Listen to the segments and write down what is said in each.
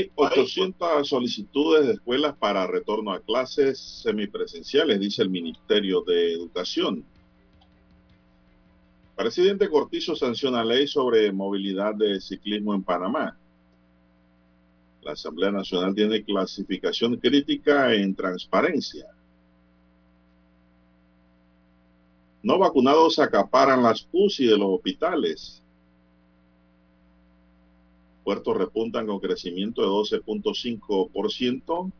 Hay 800 solicitudes de escuelas para retorno a clases semipresenciales, dice el Ministerio de Educación. Presidente Cortizo sanciona ley sobre movilidad de ciclismo en Panamá. La Asamblea Nacional tiene clasificación crítica en transparencia. No vacunados acaparan las UCI de los hospitales. Puertos repuntan con crecimiento de 12.5%.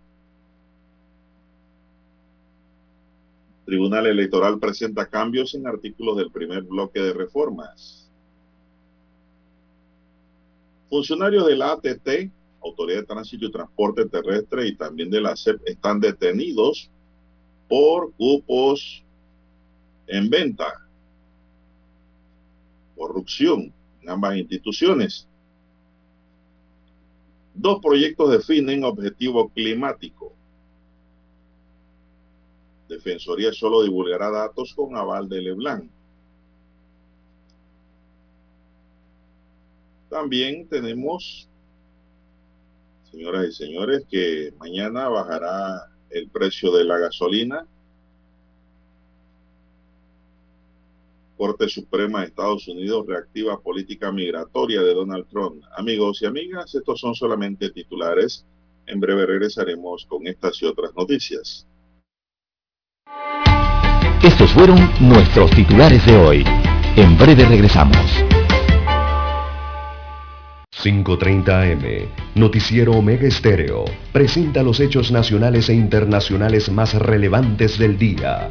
Tribunal Electoral presenta cambios en artículos del primer bloque de reformas. Funcionarios de la ATT, Autoridad de Tránsito y Transporte Terrestre y también de la CEP están detenidos por cupos en venta, corrupción en ambas instituciones. Dos proyectos definen objetivo climático. Defensoría solo divulgará datos con aval de Leblanc. También tenemos, señoras y señores, que mañana bajará el precio de la gasolina. Corte Suprema de Estados Unidos reactiva política migratoria de Donald Trump. Amigos y amigas, estos son solamente titulares. En breve regresaremos con estas y otras noticias. Estos fueron nuestros titulares de hoy. En breve regresamos. 5.30 AM, Noticiero Omega Estéreo, presenta los hechos nacionales e internacionales más relevantes del día.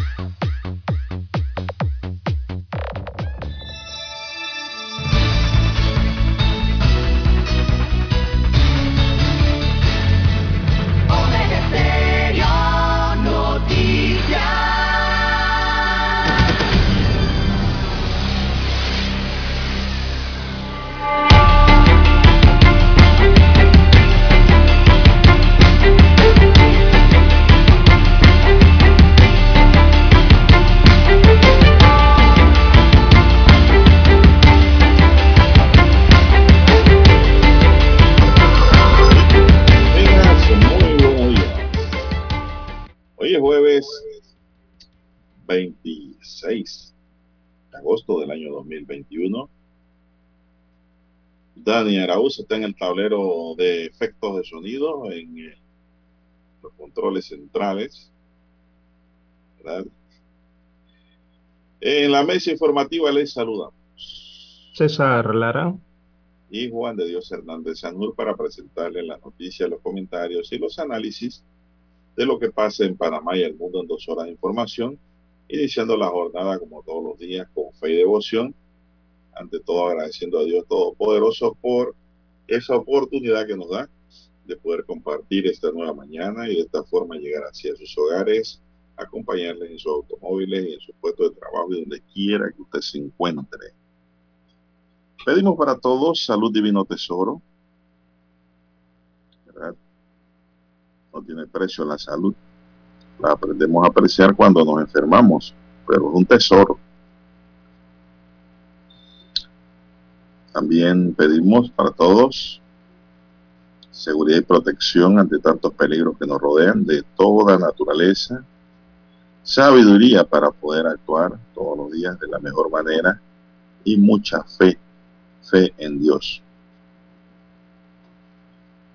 Dani Arauz está en el tablero de efectos de sonido en eh, los controles centrales. ¿verdad? En la mesa informativa les saludamos. César Lara. y Juan de Dios Hernández Sanur para presentarles las noticias, los comentarios y los análisis de lo que pasa en Panamá y el mundo en dos horas de información, iniciando la jornada como todos los días con fe y devoción, ante todo agradeciendo a Dios Todopoderoso por esa oportunidad que nos da de poder compartir esta nueva mañana y de esta forma llegar hacia sus hogares, acompañarles en sus automóviles y en su puesto de trabajo y donde quiera que usted se encuentre. Pedimos para todos salud divino tesoro. ¿verdad? No tiene precio la salud. La aprendemos a apreciar cuando nos enfermamos, pero es un tesoro. También pedimos para todos seguridad y protección ante tantos peligros que nos rodean de toda naturaleza, sabiduría para poder actuar todos los días de la mejor manera y mucha fe, fe en Dios.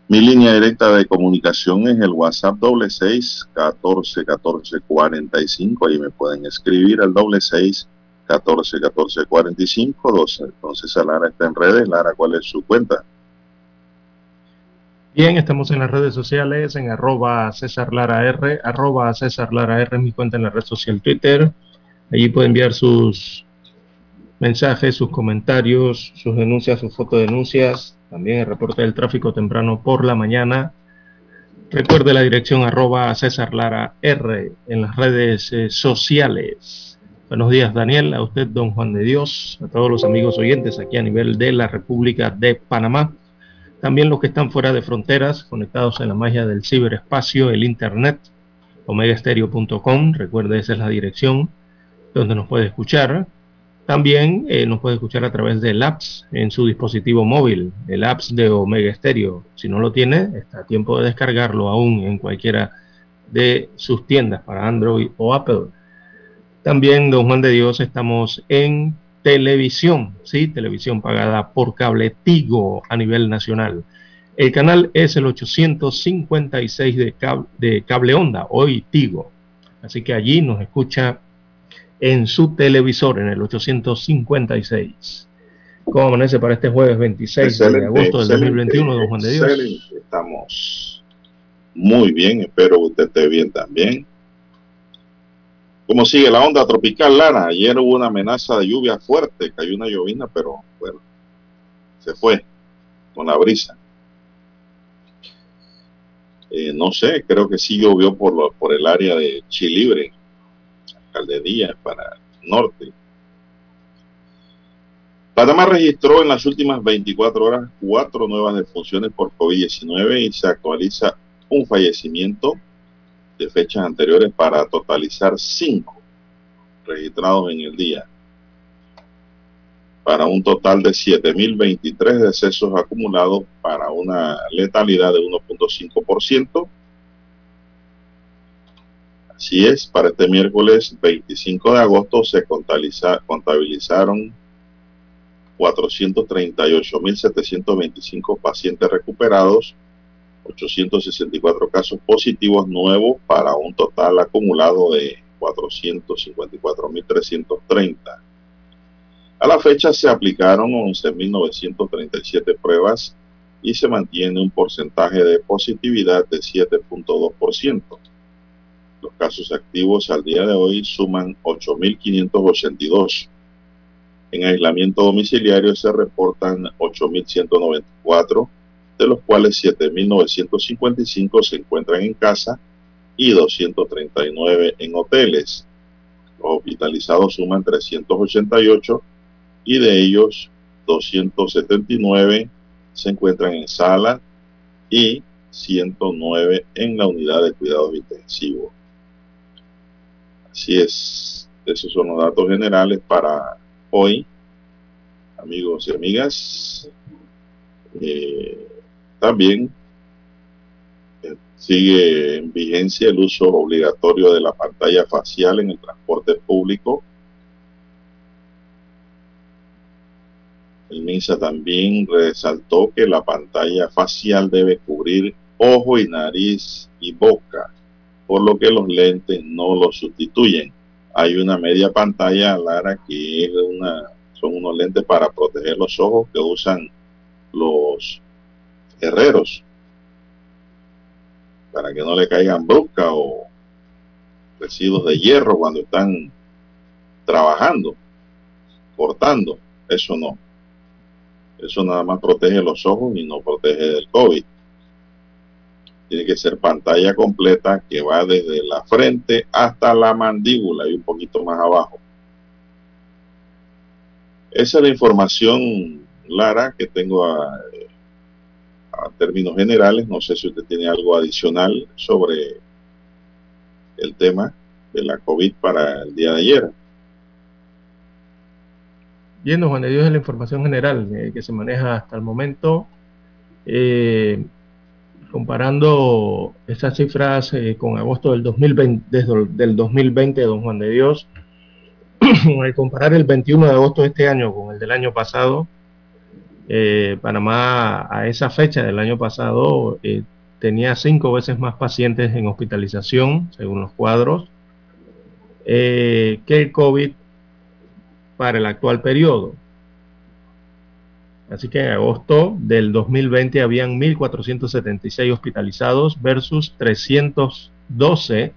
Mi línea directa de comunicación es el WhatsApp doble seis catorce catorce cuarenta y cinco. Ahí me pueden escribir al doble seis catorce catorce cuarenta y cinco doce. Entonces, Lara está en redes. Lara, ¿cuál es su cuenta? Bien, estamos en las redes sociales, en arroba César Lara R, arroba César Lara mi cuenta en la red social Twitter. Allí puede enviar sus mensajes, sus comentarios, sus denuncias, sus fotodenuncias, también el reporte del tráfico temprano por la mañana. Recuerde la dirección arroba César Lara R en las redes eh, sociales. Buenos días, Daniel, a usted, don Juan de Dios, a todos los amigos oyentes aquí a nivel de la República de Panamá. También los que están fuera de fronteras, conectados en la magia del ciberespacio, el Internet, omegastereo.com, recuerde esa es la dirección donde nos puede escuchar. También eh, nos puede escuchar a través del apps en su dispositivo móvil, el apps de Omega Stereo. Si no lo tiene, está a tiempo de descargarlo aún en cualquiera de sus tiendas para Android o Apple. También, don Juan de Dios, estamos en televisión, sí, televisión pagada por cable Tigo a nivel nacional. El canal es el 856 de cable, de cable onda, hoy Tigo. Así que allí nos escucha en su televisor, en el 856. ¿Cómo amanece para este jueves 26 Excelente, de agosto del excelente, 2021, don Juan de Dios? excelente. Estamos muy bien, espero que usted esté bien también. ¿Cómo sigue la onda tropical, Lara? Ayer hubo una amenaza de lluvia fuerte, cayó una llovina, pero bueno, se fue con la brisa. Eh, no sé, creo que sí llovió por, lo- por el área de Chilibre, Caldería, para el norte. Panamá registró en las últimas 24 horas cuatro nuevas defunciones por COVID-19 y se actualiza un fallecimiento de fechas anteriores para totalizar cinco registrados en el día, para un total de 7.023 decesos acumulados para una letalidad de 1.5%. Así es, para este miércoles 25 de agosto se contabiliza- contabilizaron 438.725 pacientes recuperados, 864 casos positivos nuevos para un total acumulado de 454.330. A la fecha se aplicaron 11.937 pruebas y se mantiene un porcentaje de positividad de 7.2%. Los casos activos al día de hoy suman 8.582. En aislamiento domiciliario se reportan 8.194, de los cuales 7.955 se encuentran en casa y 239 en hoteles. Los hospitalizados suman 388 y de ellos 279 se encuentran en sala y 109 en la unidad de cuidados intensivos. Así es, esos son los datos generales para hoy, amigos y amigas. Eh, también eh, sigue en vigencia el uso obligatorio de la pantalla facial en el transporte público. El MINSA también resaltó que la pantalla facial debe cubrir ojo y nariz y boca, por lo que los lentes no lo sustituyen. Hay una media pantalla, Lara, que es una, son unos lentes para proteger los ojos que usan los herreros para que no le caigan brusca o residuos de hierro cuando están trabajando, cortando. Eso no. Eso nada más protege los ojos y no protege del COVID. Tiene que ser pantalla completa que va desde la frente hasta la mandíbula y un poquito más abajo. Esa es la información, Lara, que tengo a, a términos generales. No sé si usted tiene algo adicional sobre el tema de la COVID para el día de ayer. Viendo, Juan de Dios, la información general eh, que se maneja hasta el momento, eh, comparando estas cifras eh, con agosto del 2020, desde del 2020, don Juan de Dios, al comparar el 21 de agosto de este año con el del año pasado, Panamá a esa fecha del año pasado tenía cinco veces más pacientes en hospitalización, según los cuadros, que el COVID para el actual periodo. Así que en agosto del 2020 habían 1.476 hospitalizados versus 312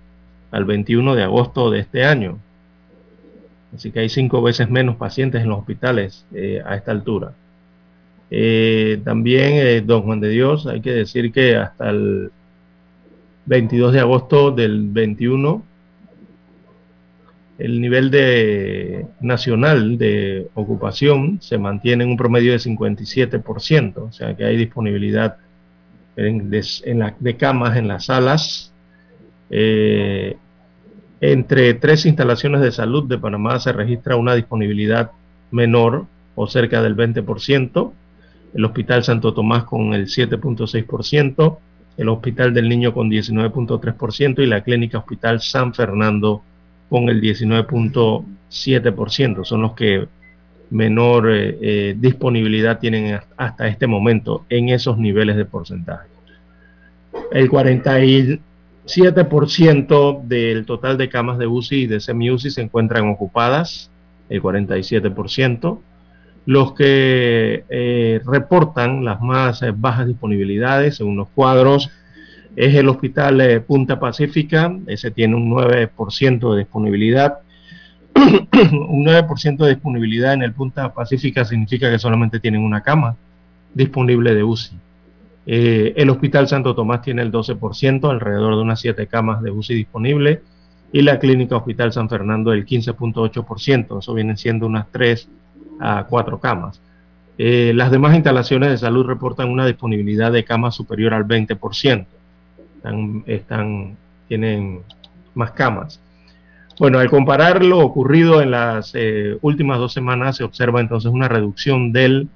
al 21 de agosto de este año. Así que hay cinco veces menos pacientes en los hospitales eh, a esta altura. Eh, también, eh, don Juan de Dios, hay que decir que hasta el 22 de agosto del 21 el nivel de nacional de ocupación se mantiene en un promedio de 57%, o sea que hay disponibilidad de, camas en las salas. Eh, entre tres instalaciones de salud de Panamá se registra una disponibilidad menor o cerca del 20%, el Hospital Santo Tomás con el 7.6%, el Hospital del Niño con 19.3% y la Clínica Hospital San Fernando con el 19.7%. Son los que menor eh, eh, disponibilidad tienen hasta este momento en esos niveles de porcentaje. El 47% del total de camas de UCI y de semi-UCI se encuentran ocupadas, el 47%. Los que eh, reportan las más bajas disponibilidades, según los cuadros, es el Hospital eh, Punta Pacífica, ese tiene un 9% de disponibilidad. un 9% de disponibilidad en el Punta Pacífica significa que solamente tienen una cama disponible de UCI. Eh, el Hospital Santo Tomás tiene el 12%, alrededor de unas 7 camas de UCI disponible, y la Clínica Hospital San Fernando el 15.8%, eso vienen siendo unas 3 a 4 camas. Eh, las demás instalaciones de salud reportan una disponibilidad de camas superior al 20% están, tienen más camas. Bueno, al comparar lo ocurrido en las eh, últimas dos semanas, se observa entonces una reducción del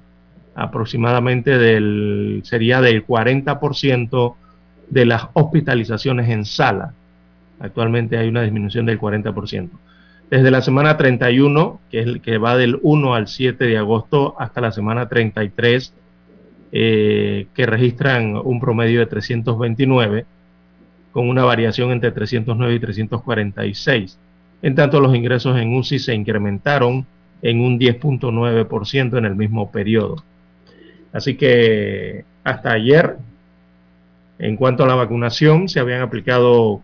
aproximadamente del, sería del 40% de las hospitalizaciones en sala. Actualmente hay una disminución del 40%. Desde la semana 31, que es el que va del 1 al 7 de agosto, hasta la semana 33, eh, que registran un promedio de 329, con una variación entre 309 y 346. En tanto, los ingresos en UCI se incrementaron en un 10.9% en el mismo periodo. Así que hasta ayer, en cuanto a la vacunación, se habían aplicado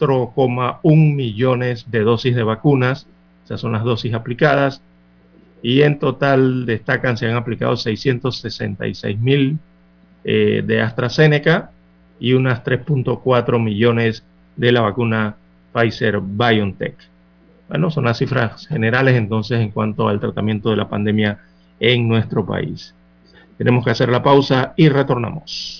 4,1 millones de dosis de vacunas, esas son las dosis aplicadas, y en total destacan, se han aplicado 666 mil eh, de AstraZeneca y unas 3.4 millones de la vacuna Pfizer BioNTech. Bueno, son las cifras generales entonces en cuanto al tratamiento de la pandemia en nuestro país. Tenemos que hacer la pausa y retornamos.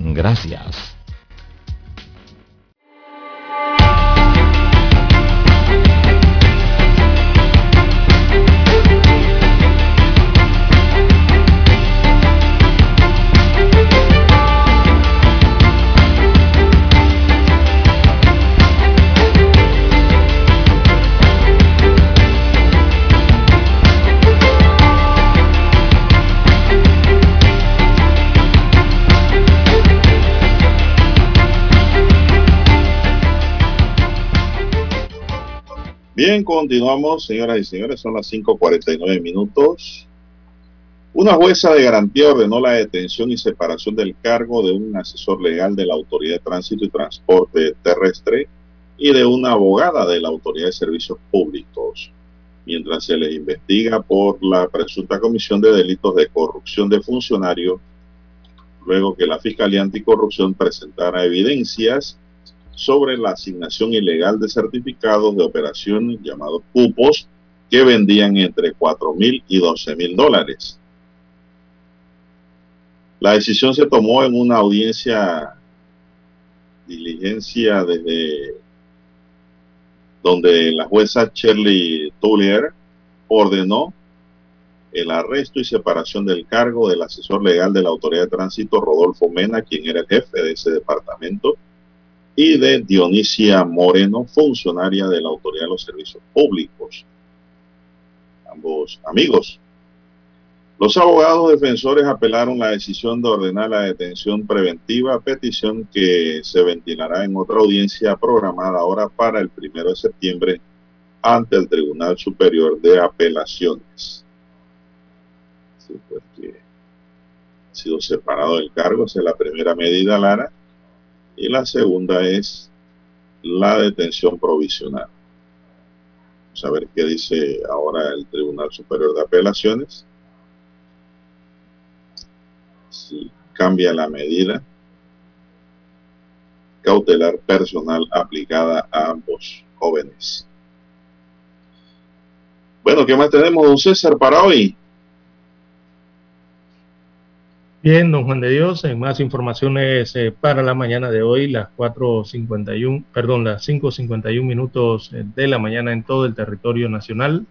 Gracias. Bien, continuamos, señoras y señores, son las 5.49 minutos. Una jueza de garantía ordenó la detención y separación del cargo de un asesor legal de la Autoridad de Tránsito y Transporte Terrestre y de una abogada de la Autoridad de Servicios Públicos, mientras se les investiga por la presunta comisión de delitos de corrupción de funcionario, luego que la Fiscalía Anticorrupción presentara evidencias sobre la asignación ilegal de certificados de operación llamados cupos que vendían entre 4 mil y 12 mil dólares. La decisión se tomó en una audiencia diligencia desde donde la jueza Shirley Tullier ordenó el arresto y separación del cargo del asesor legal de la Autoridad de Tránsito, Rodolfo Mena, quien era el jefe de ese departamento, y de Dionisia Moreno, funcionaria de la Autoridad de los Servicios Públicos. Ambos amigos. Los abogados defensores apelaron la decisión de ordenar la detención preventiva, petición que se ventilará en otra audiencia programada ahora para el primero de septiembre ante el Tribunal Superior de Apelaciones. Así pues que ha sido separado del cargo, esa es la primera medida, Lara y la segunda es la detención provisional. Vamos a ver qué dice ahora el Tribunal Superior de Apelaciones. Si cambia la medida cautelar personal aplicada a ambos jóvenes. Bueno, ¿qué más tenemos, don César, para hoy? Bien, don Juan de Dios, en más informaciones eh, para la mañana de hoy, las 4.51, perdón, las 5.51 minutos eh, de la mañana en todo el territorio nacional.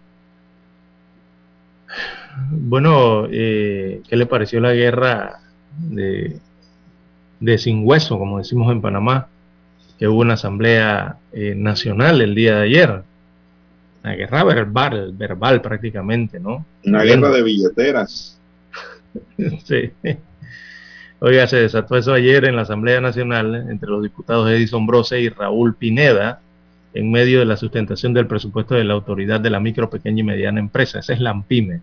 Bueno, eh, ¿qué le pareció la guerra de, de sin hueso, como decimos en Panamá, que hubo una asamblea nacional el día de ayer? Una guerra verbal, verbal prácticamente, ¿no? Una guerra de billeteras. Sí. Oiga, se desató eso ayer en la Asamblea Nacional entre los diputados Edison Brose y Raúl Pineda en medio de la sustentación del presupuesto de la Autoridad de la Micro, Pequeña y Mediana Empresa. Esa es la AMPIME.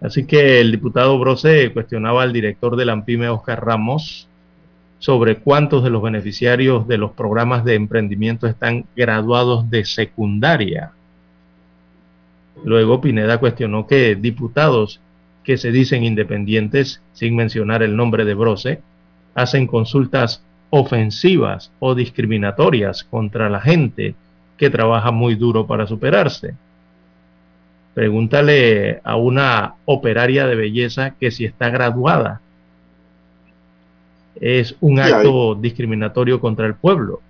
Así que el diputado Brose cuestionaba al director de la AMPIME, Oscar Ramos, sobre cuántos de los beneficiarios de los programas de emprendimiento están graduados de secundaria. Luego Pineda cuestionó que diputados que se dicen independientes, sin mencionar el nombre de Brose, hacen consultas ofensivas o discriminatorias contra la gente que trabaja muy duro para superarse. Pregúntale a una operaria de belleza que si está graduada es un acto discriminatorio contra el pueblo.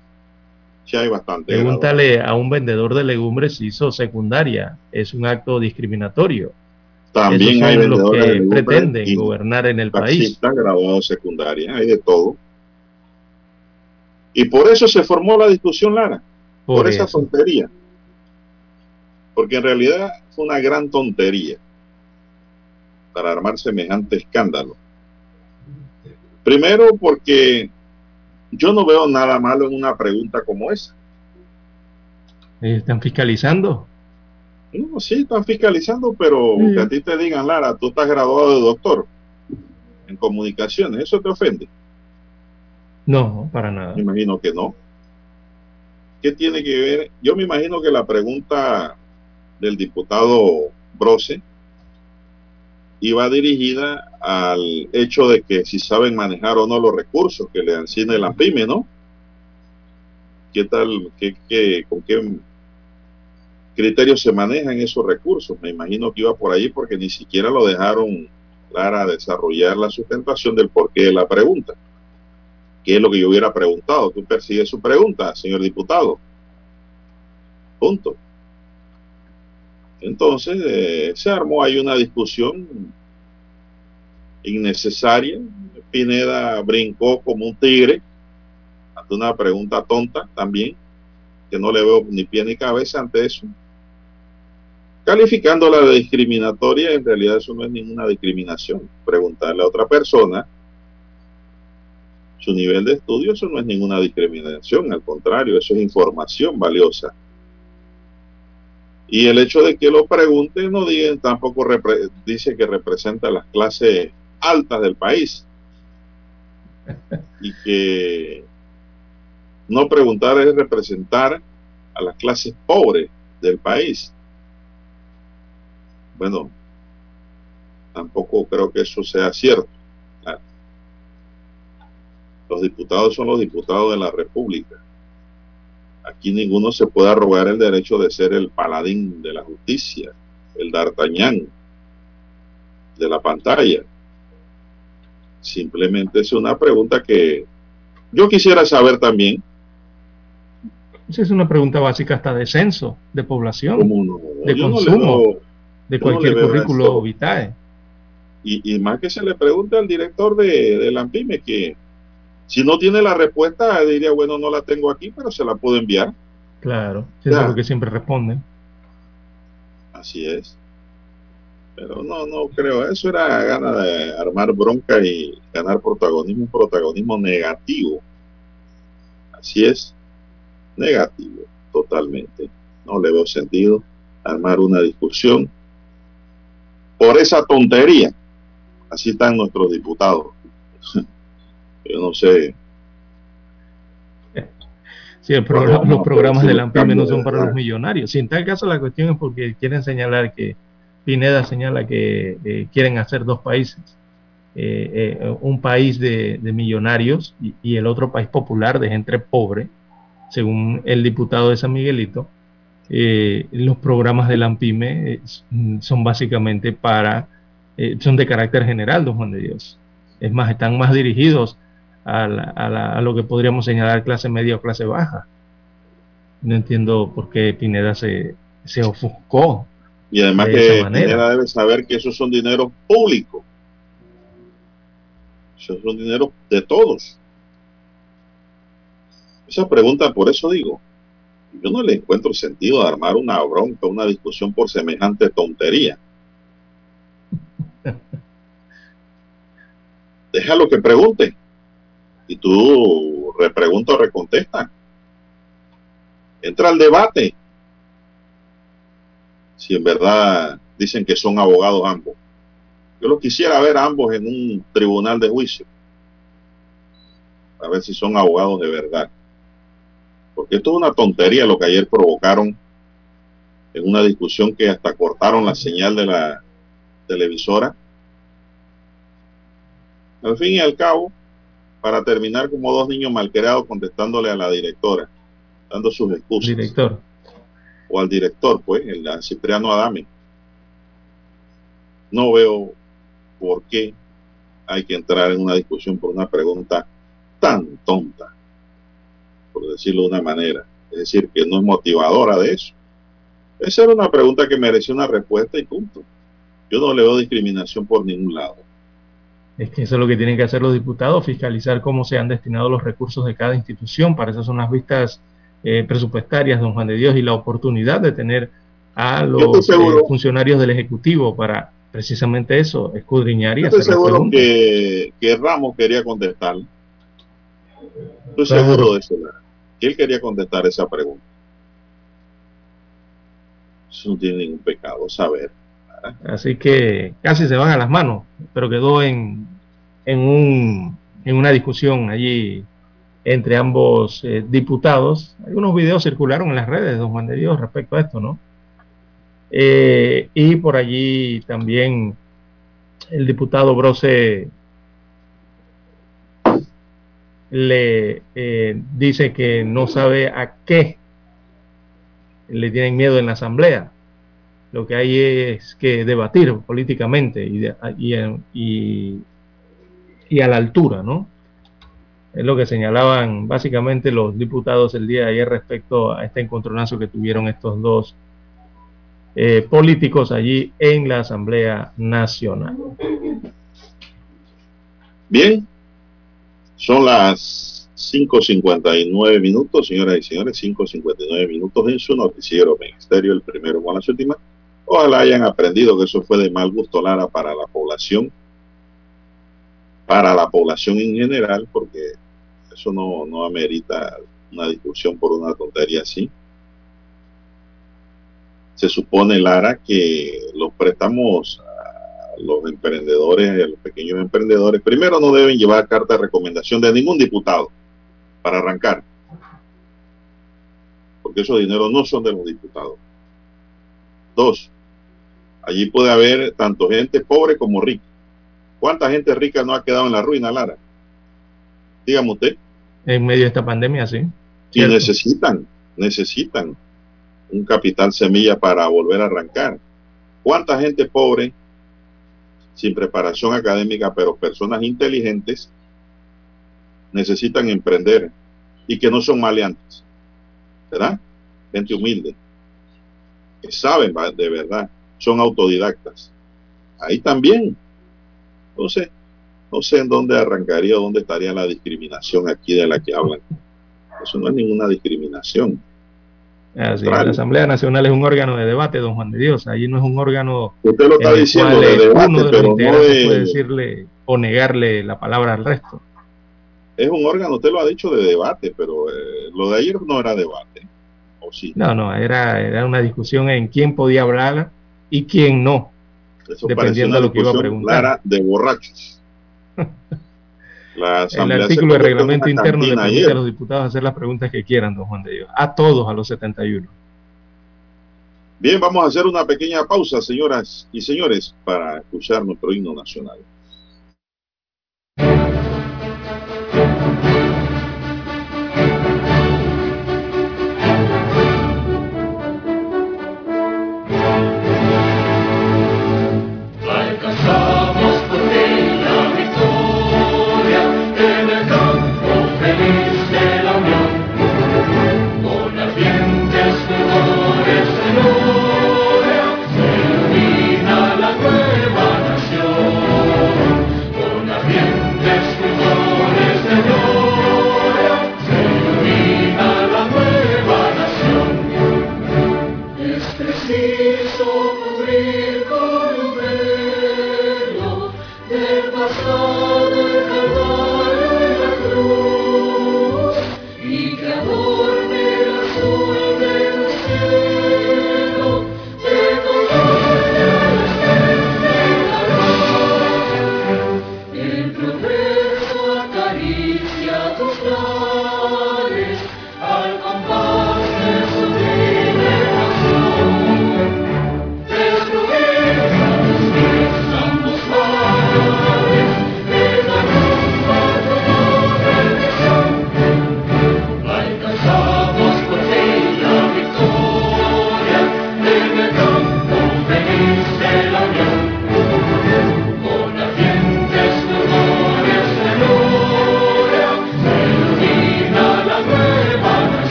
Sí, hay bastante. Pregúntale a un vendedor de legumbres si hizo secundaria, es un acto discriminatorio También hay vendedores que pretenden gobernar en el país. graduados secundaria, hay de todo. Y por eso se formó la discusión, Lara. Por, esa tontería. Porque en realidad fue una gran tontería para armar semejante escándalo. Primero porque yo no veo nada malo en una pregunta como esa. ¿Están fiscalizando? No, sí, están fiscalizando, pero que a ti te digan, Lara, tú estás graduado de doctor en comunicaciones, ¿eso te ofende? No, para nada. Me imagino que no. ¿Qué tiene que ver? Yo me imagino que la pregunta del diputado Brose iba dirigida al hecho de que si saben manejar o no los recursos que le asigna la PYME, ¿no? ¿Qué tal, qué, qué, con qué criterios se manejan esos recursos? Me imagino que iba por ahí porque ni siquiera lo dejaron clara desarrollar la sustentación del porqué de la pregunta. ¿Qué es lo que yo hubiera preguntado? Tú persigues su pregunta, señor diputado. Punto. Entonces, eh, se armó ahí una discusión innecesaria. Pineda brincó como un tigre ante una pregunta tonta también, que no le veo ni pie ni cabeza ante eso. Calificándola de discriminatoria, en realidad eso no es ninguna discriminación. Preguntarle a otra persona su nivel de estudio, eso no es ninguna discriminación, al contrario, eso es información valiosa. Y el hecho de que lo pregunte no digan, tampoco dice que representa las clases altas del país. Y que no preguntar es representar a las clases pobres del país. Bueno, tampoco creo que eso sea cierto. Los diputados son los diputados de la República Aquí ninguno se puede arrogar el derecho de ser el paladín de la justicia, el d'Artagnan de la pantalla. Simplemente es una pregunta que yo quisiera saber también. Esa es una pregunta básica hasta de censo, de población, de consumo, de cualquier currículo vitae. Y, más que se le pregunte al director de, de la AMPIME que si no tiene la respuesta, diría, bueno, no la tengo aquí, pero se la puedo enviar. Claro, es lo que siempre responden. Así es. Pero no, no creo. Eso era gana de armar bronca y ganar protagonismo, un protagonismo negativo. Así es, negativo, totalmente. No le veo sentido armar una discusión por esa tontería. Así están nuestros diputados. Yo no sé. Sí, el los programas de la AMPIME no son para los millonarios. Si en tal caso la cuestión es porque quieren señalar que Pineda señala que eh, quieren hacer dos países. Eh, eh, un país de, millonarios y, el otro país popular de gente pobre, según el diputado de San Miguelito. Los programas de la AMPIME son básicamente para, son de carácter general, don Juan de Dios. Es más, están más dirigidos a, lo que podríamos señalar clase media o clase baja. No entiendo por qué Pineda se, se ofuscó. Y además que Pineda debe saber que esos son dineros públicos. Esos son dineros de todos. Esa pregunta, por eso digo, yo no le encuentro sentido de armar una bronca, una discusión por semejante tontería. Déjalo que pregunte y tú repregunta o recontesta. Entra al debate. Si en verdad dicen que son abogados ambos. Yo lo quisiera ver ambos en un tribunal de juicio. A ver si son abogados de verdad. Porque esto es una tontería lo que ayer provocaron en una discusión que hasta cortaron la señal de la televisora. Al fin y al cabo, para terminar como dos niños malcriados contestándole a la directora, dando sus excusas. Director. O al director, pues, el Cipriano Adame. No veo por qué hay que entrar en una discusión por una pregunta tan tonta, por decirlo de una manera. Es decir, que no es motivadora de eso. Esa era una pregunta que mereció una respuesta y punto. Yo no le veo discriminación por ningún lado. Es que eso es lo que tienen que hacer los diputados, fiscalizar cómo se han destinado los recursos de cada institución. Para eso son las vistas eh, presupuestarias, don Juan de Dios, y la oportunidad de tener a los eh, funcionarios del Ejecutivo para precisamente eso, escudriñar y Yo estoy seguro que, que, Ramos quería contestar. Estoy seguro de eso, que él quería contestar esa pregunta. Eso no tiene ningún pecado saber. Así que casi se van a las manos, pero quedó en, en, un, en una discusión allí entre ambos eh, diputados. Algunos videos circularon en las redes, don Juan de Dios, respecto a esto, ¿no? Eh, y por allí también el diputado Brose le eh, dice que no sabe a qué le tienen miedo en la asamblea. Lo que hay es que debatir políticamente y, y, y a la altura, ¿no? Es lo que señalaban básicamente los diputados el día de ayer respecto a este encontronazo que tuvieron estos dos eh, políticos allí en la Asamblea Nacional. Bien, son las 5.59 minutos, señoras y señores, 5.59 minutos en su noticiero Ministerio, el primero con las últimas. Ojalá hayan aprendido que eso fue de mal gusto, Lara, para la población, para la población en general, porque eso no, no amerita una discusión por una tontería así. Se supone, Lara, que los préstamos los emprendedores, a los pequeños emprendedores, primero no deben llevar carta de recomendación de ningún diputado para arrancar. Porque esos dineros no son de los diputados. Dos, allí puede haber tanto gente pobre como rica. ¿Cuánta gente rica no ha quedado en la ruina, Lara? Dígame usted. En medio de esta pandemia, sí. Y necesitan, necesitan un capital semilla para volver a arrancar. ¿Cuánta gente pobre, sin preparación académica, pero personas inteligentes, necesitan emprender y que no son maleantes? ¿Verdad? Gente humilde, que saben de verdad, son autodidactas. Ahí también. Entonces, no sé en dónde arrancaría, dónde estaría la discriminación aquí de la que hablan. Eso no es ninguna discriminación. Así, la Asamblea Nacional es un órgano de debate, don Juan de Dios. Allí no es un órgano. Usted lo está diciendo de debate, uno de pero no puede decirle o negarle la palabra al resto. Es un órgano, usted lo ha dicho de debate, pero eh, lo de ayer no era debate. ¿o sí? No, no, era, era una discusión en quién podía hablar y quién no. Eso dependiendo de lo que iba a preguntar. Clara de borrachos. el artículo de reglamento interno le permite a los diputados hacer las preguntas que quieran, don Juan de Dios. A todos, a los 71. Bien, vamos a hacer una pequeña pausa, señoras y señores, para escuchar nuestro himno nacional.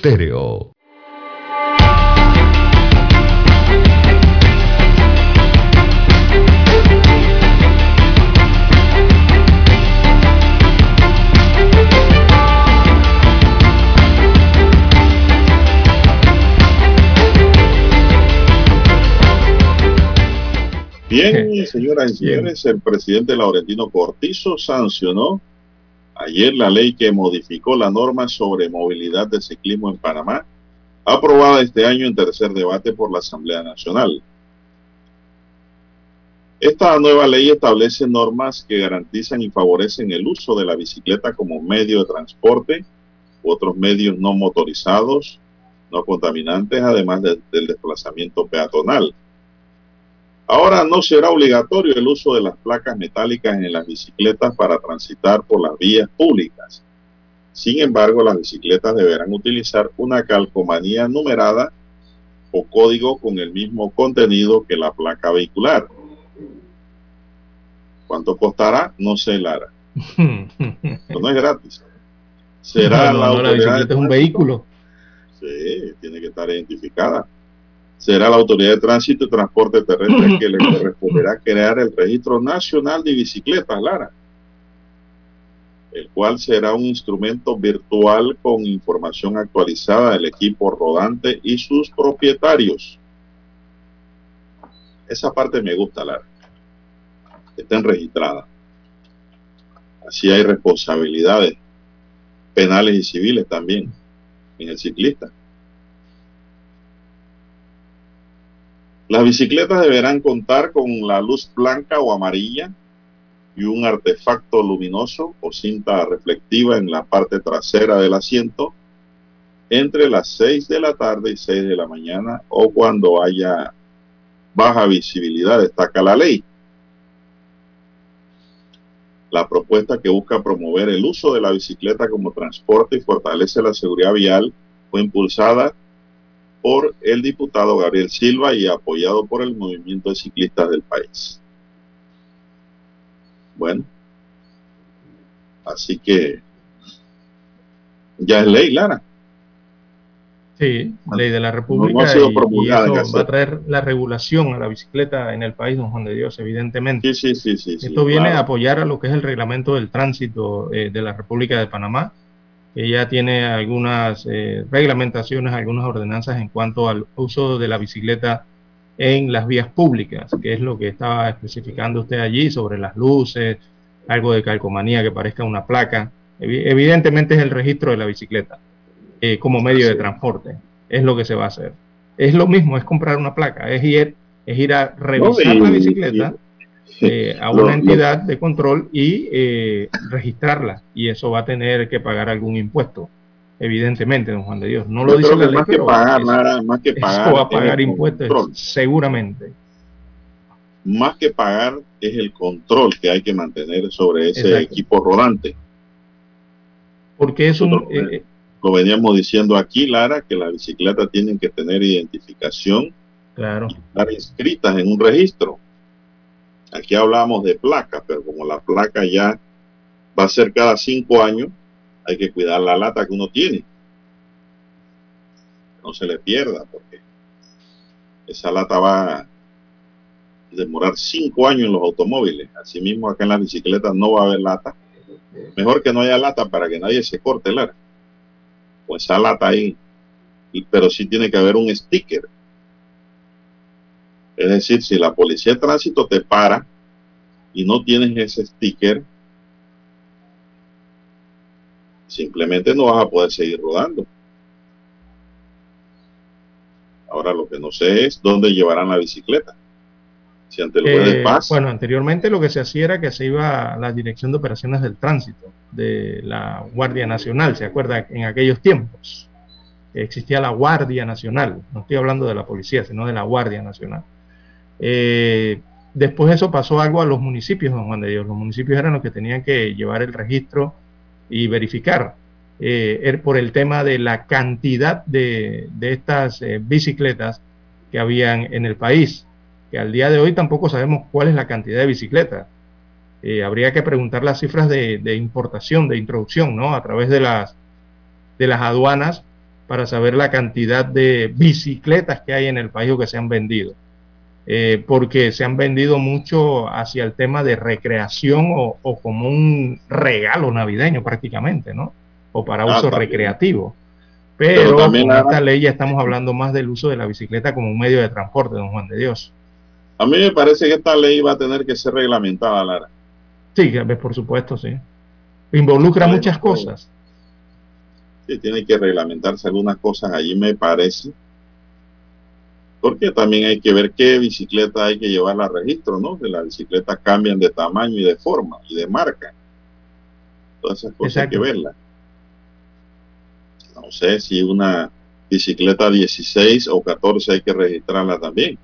Estéreo. Bien, señoras y señores, el presidente Laurentino Cortizo sancionó ayer la ley que modificó la norma sobre movilidad de ciclismo en Panamá, aprobada este año en tercer debate por la Asamblea Nacional. Esta nueva ley establece normas que garantizan y favorecen el uso de la bicicleta como medio de transporte u otros medios no motorizados, no contaminantes, además del desplazamiento peatonal. Ahora no será obligatorio el uso de las placas metálicas en las bicicletas para transitar por las vías públicas. Sin embargo, las bicicletas deberán utilizar una calcomanía numerada o código con el mismo contenido que la placa vehicular. ¿Cuánto costará? No sé, Lara. no es gratis. Será la, la bicicleta es un vehículo. Sí, tiene que estar identificada será la Autoridad de Tránsito y Transporte Terrestre que le corresponderá crear el Registro Nacional de Bicicletas, Lara, el cual será un instrumento virtual con información actualizada del equipo rodante y sus propietarios. Esa parte me gusta, Lara. Estén registradas. Así hay responsabilidades penales y civiles también en el ciclista. Las bicicletas deberán contar con la luz blanca o amarilla y un artefacto luminoso o cinta reflectiva en la parte trasera del asiento entre las 6 de la tarde y 6 de la mañana o cuando haya baja visibilidad, destaca la ley. La propuesta que busca promover el uso de la bicicleta como transporte y fortalece la seguridad vial fue impulsada por el diputado Gabriel Silva y apoyado por el movimiento de ciclistas del país. Bueno, así que ya es ley, Lara. Sí, ley de la República. y, eso va a traer la regulación a la bicicleta en el país, don Juan de Dios, evidentemente. Sí, sí, sí. sí Esto viene a apoyar a lo que es el reglamento del tránsito eh, de la República de Panamá, ella tiene algunas eh, reglamentaciones, algunas ordenanzas en cuanto al uso de la bicicleta en las vías públicas, que es lo que estaba especificando usted allí sobre las luces, algo de calcomanía que parezca una placa. Evidentemente es el registro de la bicicleta eh, como medio de transporte, es lo que se va a hacer. Es lo mismo, es comprar una placa, es ir, es ir a revisar la bicicleta. Eh, a una entidad de control y eh, registrarla. Y eso va a tener que pagar algún impuesto, evidentemente, don Juan de Dios. No lo dice la ley, más que pagar, más que pagar, va a pagar impuestos, seguramente. Más que pagar es el control que hay que mantener sobre ese equipo rodante. Porque eso eh, lo veníamos diciendo aquí, Lara, que las bicicletas tienen que tener identificación, claro. estar inscritas en un registro. Aquí hablamos de placa, pero como la placa ya va a ser cada cinco años, hay que cuidar la lata que uno tiene. No se le pierda, porque esa lata va a demorar cinco años en los automóviles. Asimismo, acá en las bicicletas no va a haber lata. Mejor que no haya lata para que nadie se corte la. Pues esa lata ahí. Pero sí tiene que haber un sticker es decir, si la policía de tránsito te para y no tienes ese sticker, simplemente no vas a poder seguir rodando. Ahora lo que no sé es dónde llevarán la bicicleta. Si ante eh, Bueno, anteriormente lo que se hacía era que se iba a la Dirección de Operaciones del Tránsito de la Guardia Nacional, ¿se acuerda? En aquellos tiempos existía la Guardia Nacional, no estoy hablando de la policía, sino de la Guardia Nacional. Eh, después eso pasó algo a los municipios, don Juan de Dios. Los municipios eran los que tenían que llevar el registro y verificar eh, er, por el tema de la cantidad de, estas eh, bicicletas que habían en el país, que al día de hoy tampoco sabemos cuál es la cantidad de bicicletas. habría que preguntar las cifras de, importación, de introducción, ¿no? A través de las de las aduanas para saber la cantidad de bicicletas que hay en el país o que se han vendido. Eh, porque se han vendido mucho hacia el tema de recreación o, como un regalo navideño prácticamente, ¿no? O para ah, uso recreativo. Pero, también con esta ley ya estamos hablando más del uso de la bicicleta como un medio de transporte, don Juan de Dios. A mí me parece que esta ley va a tener que ser reglamentada, Lara. Sí, por supuesto, sí. Involucra muchas cosas. Sí, tiene que reglamentarse algunas cosas allí, me parece. Porque también hay que ver qué bicicleta hay que llevar a registro, ¿no? Que las bicicletas cambian de tamaño y de forma y de marca. Todas esas cosas hay que verlas. No sé si una bicicleta 16 o 14 hay que registrarla también.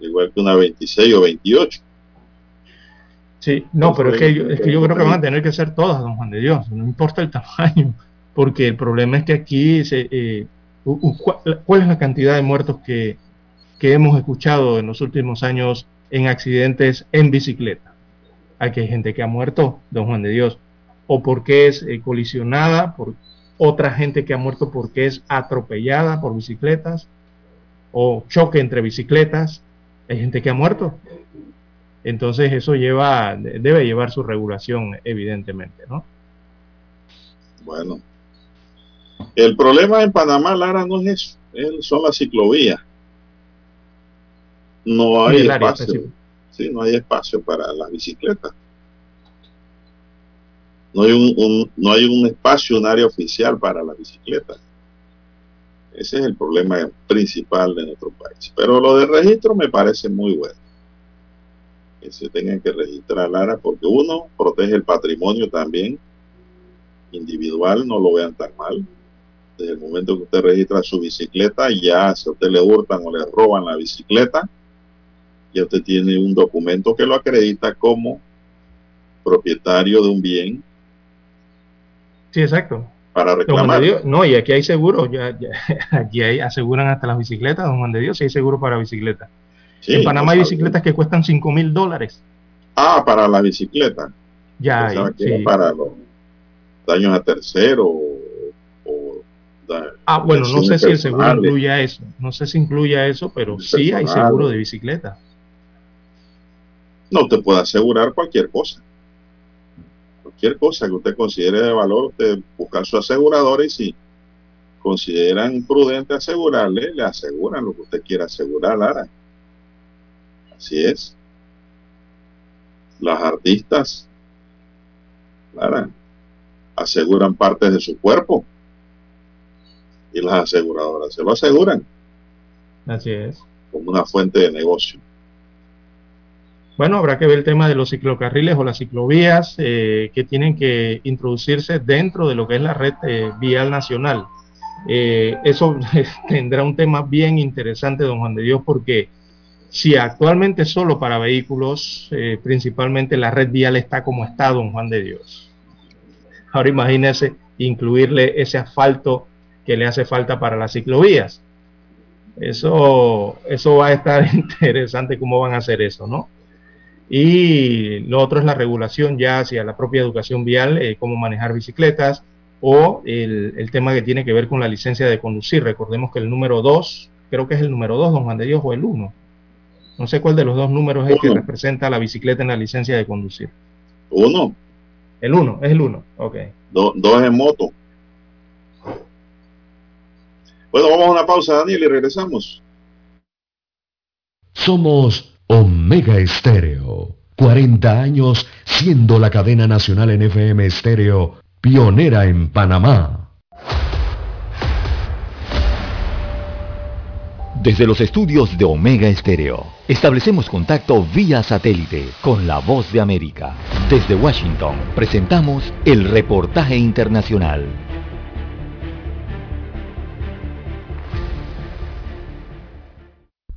Igual que una 26 o 28. Sí, no, pero es que, yo, es que yo creo que van a tener que ser todas, don Juan de Dios, no importa el tamaño, porque el problema es que aquí, se, eh, ¿cuál es la cantidad de muertos que, hemos escuchado en los últimos años en accidentes en bicicleta? Aquí hay gente que ha muerto, don Juan de Dios, o porque es eh, colisionada, por otra gente que ha muerto porque es atropellada por bicicletas, o choque entre bicicletas, hay gente que ha muerto. Entonces eso lleva, debe llevar su regulación, evidentemente, ¿no? Bueno. El problema en Panamá, Lara, no es eso, son las ciclovías. No hay espacio. Sí, no hay espacio para las bicicletas. No hay un, no hay un espacio, un área oficial para las bicicletas. Ese es el problema principal de nuestro país. Pero lo de registro me parece muy bueno que se tengan que registrar, Lara, porque uno protege el patrimonio también individual, no lo vean tan mal. Desde el momento que usted registra su bicicleta, ya si a usted le hurtan o le roban la bicicleta, ya usted tiene un documento que lo acredita como propietario de un bien. Sí, exacto. Para reclamar. no, y aquí hay seguro, ya, aquí hay, aseguran hasta las bicicletas, don Juan de Dios, y hay seguro para bicicleta en Panamá hay bicicletas que cuestan 5 mil dólares. Ah, para la bicicleta. Ya, hay, para los daños a ah, bueno, no sé si el seguro incluye eso. No sé si incluye eso, pero sí hay seguro de bicicleta. No, usted puede asegurar cualquier cosa. Cualquier cosa que usted considere de valor, usted busca su asegurador y si consideran prudente asegurarle, le aseguran lo que usted quiera asegurar, Lara. Así es. Las artistas, aseguran partes de su cuerpo y las aseguradoras se lo aseguran. Así es. Como una fuente de negocio. Bueno, habrá que ver el tema de los ciclocarriles o las ciclovías eh, que tienen que introducirse dentro de lo que es la red eh, vial nacional. Eh, eso tendrá un tema bien interesante, don Juan de Dios, porque si actualmente solo para vehículos, eh, principalmente la red vial está como está, don Juan de Dios. Ahora imagínese incluirle ese asfalto que le hace falta para las ciclovías. Eso, eso va a estar interesante cómo van a hacer eso, ¿no? Y lo otro es la regulación ya hacia la propia educación vial, eh, cómo manejar bicicletas, o el, el, tema que tiene que ver con la licencia de conducir. Recordemos que el número 2, creo que es el número 2, don Juan de Dios, o el 1, no sé cuál de los dos números es el que representa la bicicleta en la licencia de conducir. Uno. El uno, es el uno. Ok. dos en moto. Bueno, vamos a una pausa, Daniel, y regresamos. Somos Omega Estéreo. 40 años siendo la cadena nacional en FM Estéreo, pionera en Panamá. Desde los estudios de Omega Estéreo, establecemos contacto vía satélite con la voz de América. Desde Washington, presentamos el reportaje internacional.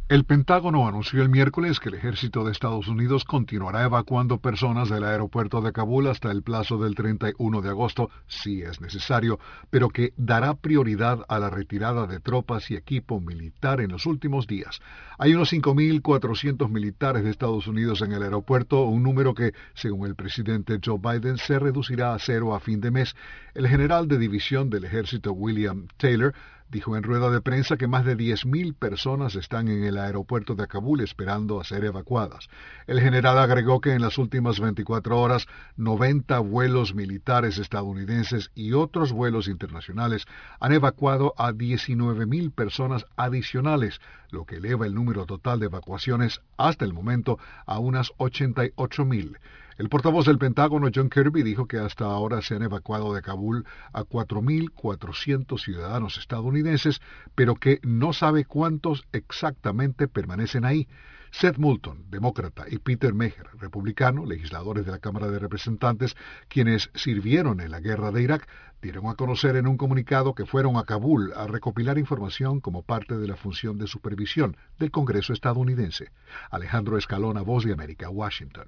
El Pentágono anunció el miércoles que el ejército de Estados Unidos continuará evacuando personas del aeropuerto de Kabul hasta el plazo del 31 de agosto, si es necesario, pero que dará prioridad a la retirada de tropas y equipo militar en los últimos días. Hay unos 5.400 militares de Estados Unidos en el aeropuerto, un número que, según el presidente Joe Biden, se reducirá a cero a fin de mes. El general de división del ejército William Taylor dijo en rueda de prensa que más de 10.000 personas están en el aeropuerto de Kabul esperando a ser evacuadas. El general agregó que en las últimas 24 horas 90 vuelos militares estadounidenses y otros vuelos internacionales han evacuado a 19.000 personas adicionales, lo que eleva el número total de evacuaciones hasta el momento a unas 88.000. El portavoz del Pentágono, John Kirby, dijo que hasta ahora se han evacuado de Kabul a 4.400 ciudadanos estadounidenses, pero que no sabe cuántos exactamente permanecen ahí. Seth Moulton, demócrata, y Peter Meher, republicano, legisladores de la Cámara de Representantes, quienes sirvieron en la guerra de Irak, dieron a conocer en un comunicado que fueron a Kabul a recopilar información como parte de la función de supervisión del Congreso estadounidense. Alejandro Escalona, Voz de América, Washington.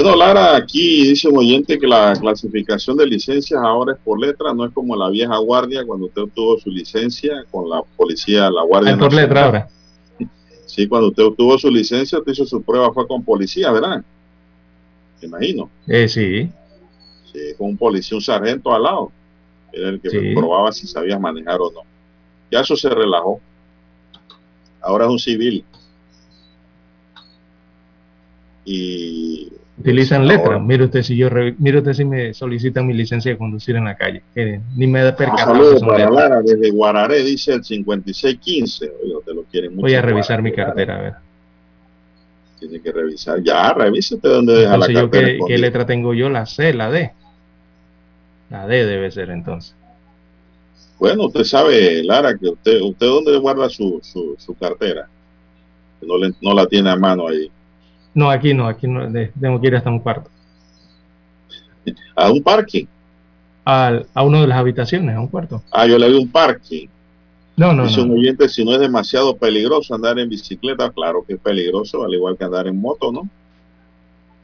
Bueno, Lara, aquí dice un oyente que la clasificación de licencias ahora es por letra, no es como la vieja guardia cuando usted obtuvo su licencia con la policía, la guardia. Es por letra ahora. Sí, cuando usted obtuvo su licencia, usted hizo su prueba, fue con policía, ¿verdad? Me imagino. Eh, sí. Sí, con un policía, un sargento al lado. Era el que Sí. probaba si sabías manejar o no. Ya eso se relajó. Ahora es un civil. Y Utilizan letras. Mire usted si yo mire usted si me solicitan mi licencia de conducir en la calle. ni me da percatado para. Lara desde Guararé, dice el 5615. Oiga, te lo quieren mucho. Voy a revisar mi cartera, a ver. Tiene que revisar. Ya, revise usted dónde deja Entonces la yo cartera. qué, letra tengo yo, la C, la D. La D debe ser entonces. Bueno, usted sabe, Lara, que usted, usted dónde guarda su, su, su cartera. No, le- no la tiene a mano ahí. No, aquí no, aquí no, tengo que ir hasta un cuarto. A un parking. Al- a uno de las habitaciones, a un cuarto. Ah, yo le vi un parking. No, no, Dice un no. oyente, si no es demasiado peligroso andar en bicicleta, claro que es peligroso, al igual que andar en moto, ¿no?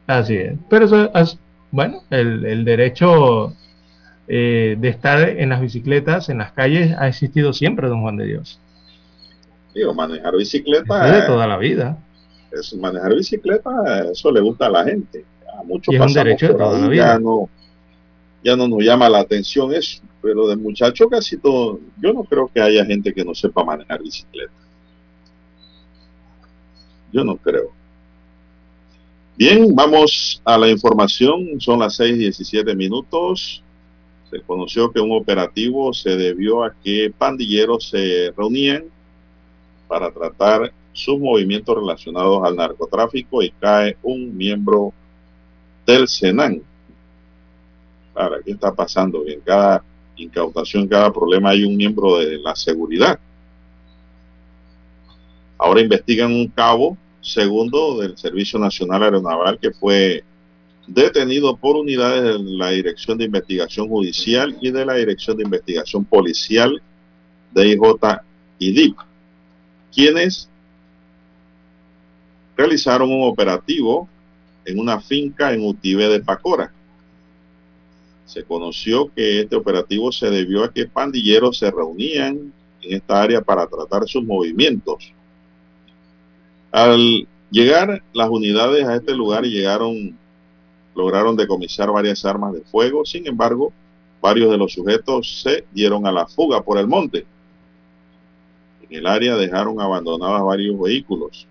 Así es. Pero eso es, bueno, el, el derecho eh, de estar en las bicicletas, en las calles, ha existido siempre, don Juan de Dios. Digo, manejar bicicleta, es de toda la vida. Es, manejar bicicleta, eso le gusta a la gente. A muchos pasamos por ahí. Ya no, ya no nos llama la atención eso, pero de muchacho casi todo, yo no creo que haya gente que no sepa manejar bicicleta. Yo no creo. Bien, vamos a la información. Son las 6:17 minutos. Se conoció que un operativo se debió a que pandilleros se reunían para tratar sus movimientos relacionados al narcotráfico y cae un miembro del Senan. Claro, ¿qué está pasando? En cada incautación, cada problema hay un miembro de la seguridad. Ahora investigan un cabo segundo del Servicio Nacional Aeronaval que fue detenido por unidades de la Dirección de Investigación Judicial y de la Dirección de Investigación Policial de IJ y DIP, quienes realizaron un operativo en una finca en Utibe de Pacora. Se conoció que este operativo se debió a que pandilleros se reunían en esta área para tratar sus movimientos. Al llegar las unidades a este lugar llegaron, lograron decomisar varias armas de fuego. Sin embargo, varios de los sujetos se dieron a la fuga por el monte. En el área dejaron abandonadas varios vehículos.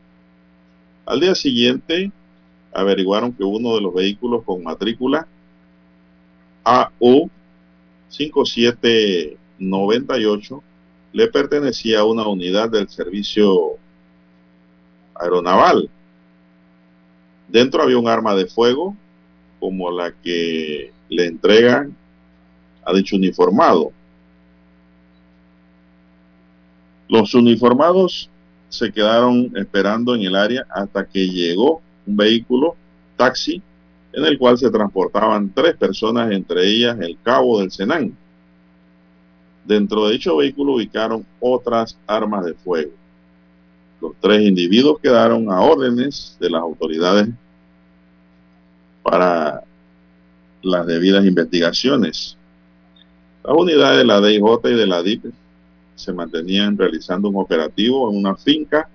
Al día siguiente, averiguaron que uno de los vehículos con matrícula AU 5798 le pertenecía a una unidad del servicio aeronaval. Dentro había un arma de fuego como la que le entregan a dicho uniformado. Los uniformados se quedaron esperando en el área hasta que llegó un vehículo taxi en el cual se transportaban tres personas, entre ellas el cabo del Senán. Dentro de dicho vehículo ubicaron otras armas de fuego. Los tres individuos quedaron a órdenes de las autoridades para las debidas investigaciones. Las unidades de la DIJ y de la DIP se mantenían realizando un operativo en una finca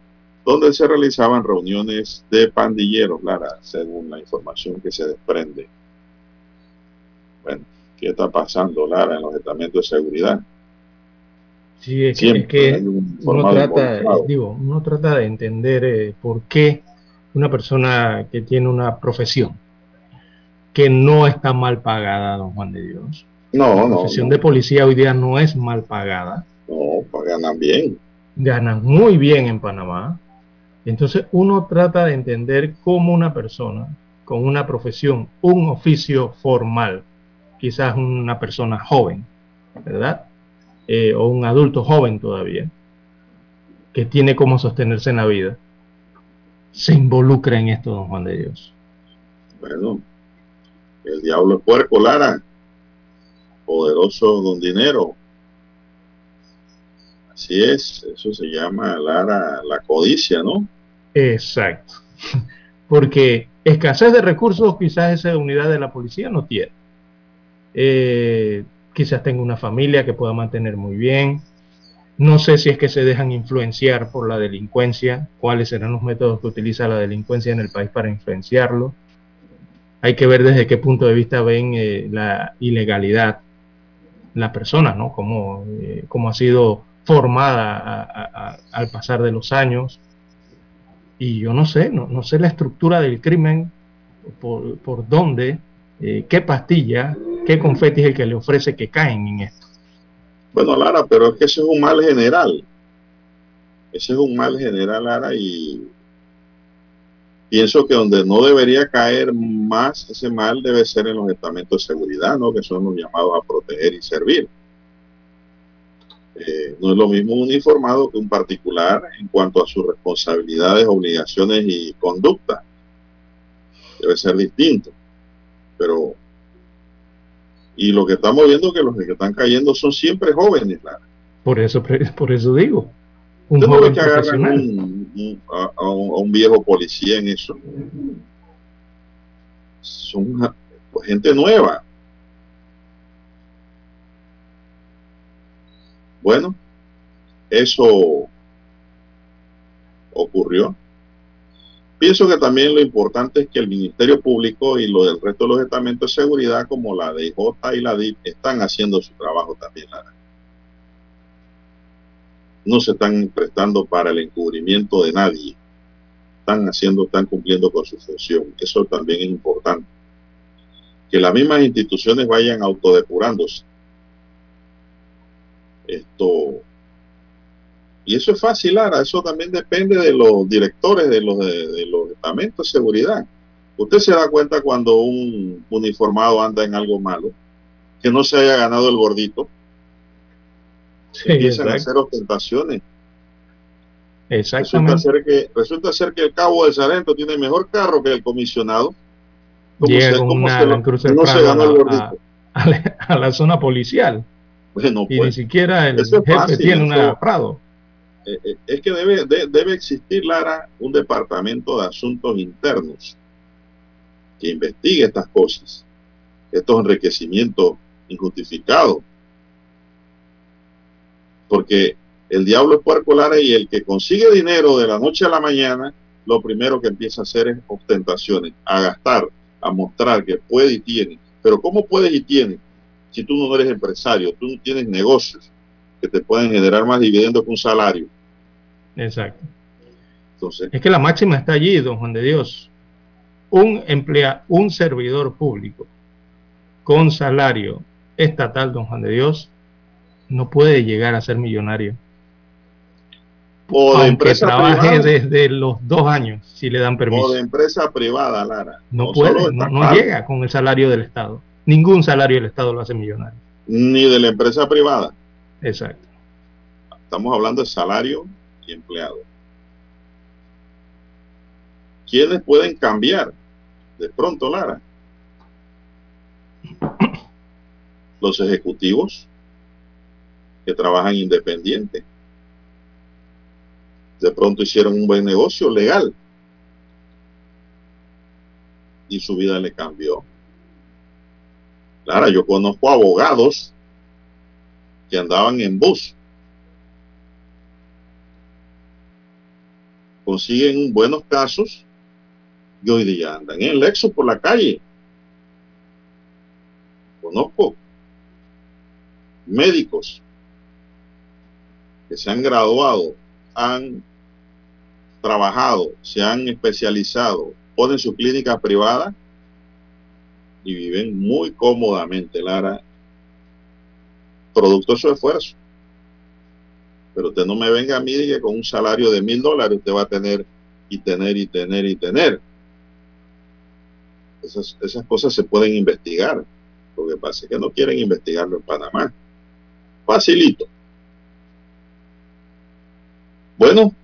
donde se realizaban reuniones de pandilleros, Lara, según la información que se desprende. Bueno, ¿qué está pasando, Lara, en los estamentos de seguridad? Sí, es que, uno, trata, digo, uno trata de entender eh, por qué una persona que tiene una profesión que no está mal pagada, don Juan de Dios. No, la no. profesión de policía hoy día no es mal pagada. No, pues ganan bien. Ganan muy bien en Panamá. Entonces uno trata de entender cómo una persona con una profesión, un oficio formal, quizás una persona joven, ¿verdad? Eh, o un adulto joven todavía, que tiene cómo sostenerse en la vida, se involucra en esto, don Juan de Dios. Bueno, el diablo es puerco, Lara. Poderoso don dinero. Así es, eso se llama, Lara, la codicia, ¿no? Exacto. Porque escasez de recursos quizás esa unidad de la policía no tiene. Eh, quizás tenga una familia que pueda mantener muy bien. No sé si es que se dejan influenciar por la delincuencia, cuáles serán los métodos que utiliza la delincuencia en el país para influenciarlo. Hay que ver desde qué punto de vista ven eh, la ilegalidad la persona, ¿no? Cómo, eh, cómo ha sido formada a, al pasar de los años. Y yo no sé, no, no sé la estructura del crimen, por, por dónde, eh, qué pastilla, qué confeti es el que le ofrece que caen en esto. Bueno, Lara, pero es que ese es un mal general. Ese es un mal general, Lara, y pienso que donde no debería caer más ese mal debe ser en los estamentos de seguridad, ¿no? Que son los llamados a proteger y servir. Eh, no es lo mismo un uniformado que un particular en cuanto a sus responsabilidades, obligaciones y conducta. Debe ser distinto. Pero, y lo que estamos viendo que los que están cayendo son siempre jóvenes, Lara. Por eso, por eso digo. Un no ve que agarran un, un, a, a, un, a, un, viejo policía en eso. Son pues, gente nueva. Bueno, eso ocurrió. Pienso que también lo importante es que el Ministerio Público y lo del resto de los estamentos de seguridad, como la DIJ y la DIP, están haciendo su trabajo también. No se están prestando para el encubrimiento de nadie. Están haciendo, están cumpliendo con su función. Eso también es importante. Que las mismas instituciones vayan autodepurándose. Esto y eso es fácil, Lara, eso también depende de los directores de los, de, de los estamentos de seguridad. Usted se da cuenta cuando un uniformado anda en algo malo, que no se haya ganado el gordito. Sí, empiezan exacto. a hacer ostentaciones. Exactamente. Resulta ser, que, resulta ser que el cabo de Sarento tiene mejor carro que el comisionado. ¿Cómo Llega se, cómo una, se, lo, no se ganó el gordito? A, a, a, la zona policial. Bueno, y pues, ni siquiera el jefe fácil, tiene una Prado eh, es que debe, de, debe existir, Lara, un departamento de asuntos internos que investigue estas cosas, estos enriquecimientos injustificados. Porque el diablo es puerco, Lara, y el que consigue dinero de la noche a la mañana, lo primero que empieza a hacer es ostentaciones, a gastar, a mostrar que puede y tiene. Pero ¿cómo puedes y tienes si tú no eres empresario, tú no tienes negocios que te pueden generar más dividendos que un salario? Exacto. Entonces, es que la máxima está allí, don Juan de Dios. un emplea, un servidor público con salario estatal, don Juan de Dios, no puede llegar a ser millonario. O de empresa trabaje desde los dos años, si le dan permiso. O de empresa privada, Lara. No, puede, no, llega con el salario del Estado. Ningún salario del Estado lo hace millonario. Ni de la empresa privada. Exacto. Estamos hablando de salario y empleado. ¿Quiénes pueden cambiar? De pronto, Lara. Los ejecutivos que trabajan independiente. De pronto hicieron un buen negocio legal y su vida le cambió. Lara, yo conozco abogados que andaban en bus consiguen buenos casos y hoy día andan en Lexus por la calle. Conozco médicos que se han graduado, han trabajado, se han especializado, ponen su clínica privada y viven muy cómodamente, Lara, producto de su esfuerzo. Pero usted no me venga a mí y que con un salario de mil dólares usted va a tener y tener y tener y tener. Esas, esas cosas se pueden investigar. Lo que pasa es que no quieren investigarlo en Panamá. Facilito. Bueno,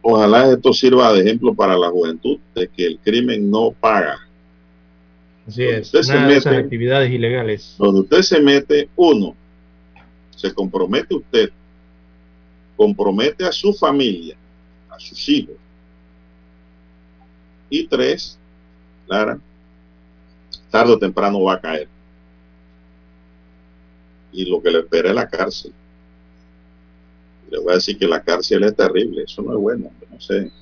ojalá esto sirva de ejemplo para la juventud de que el crimen no paga. Así es, usted se mete, actividades ilegales. Donde usted se mete, uno, se compromete usted, compromete a su familia, a sus hijos. Y tres, Clara, tarde o temprano va a caer. Y lo que le espera es la cárcel. Le voy a decir que la cárcel es terrible, eso no es bueno, no sé.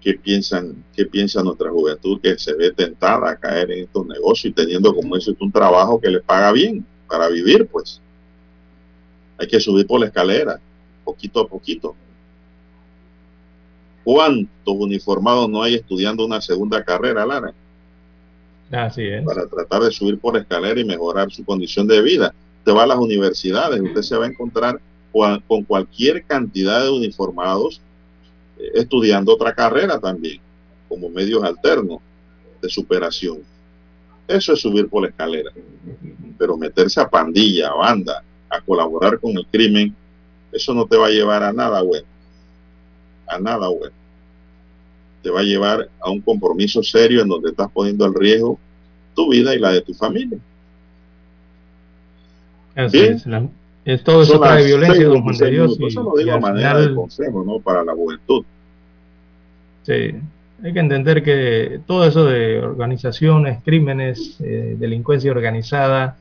¿Qué piensan, qué piensa nuestra juventud que se ve tentada a caer en estos negocios y teniendo como eso un trabajo que le paga bien para vivir, pues? Hay que subir por la escalera, poquito a poquito. ¿Cuántos uniformados no hay estudiando una segunda carrera, Lara? Así es. Para tratar de subir por la escalera y mejorar su condición de vida. Usted va a las universidades, usted se va a encontrar con cualquier cantidad de uniformados estudiando otra carrera también, como medios alternos de superación. Eso es subir por la escalera. Pero meterse a pandilla, a banda, a colaborar con el crimen, eso no te va a llevar a nada bueno. A nada bueno. Te va a llevar a un compromiso serio en donde estás poniendo en riesgo tu vida y la de tu familia. Así es, es todo eso trae violencia, don Juan de Dios. Eso lo digo a manera de consejo, ¿no? Para la juventud. Sí, hay que entender que todo eso de organizaciones, crímenes, eh, delincuencia organizada,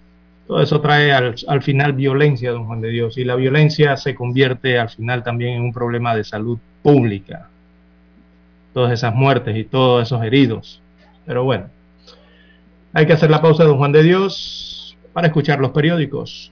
todo eso trae al, al, final violencia, don Juan de Dios, y la violencia se convierte al final también en un problema de salud pública. Todas esas muertes y todos esos heridos. Pero bueno, hay que hacer la pausa, don Juan de Dios, para escuchar los periódicos.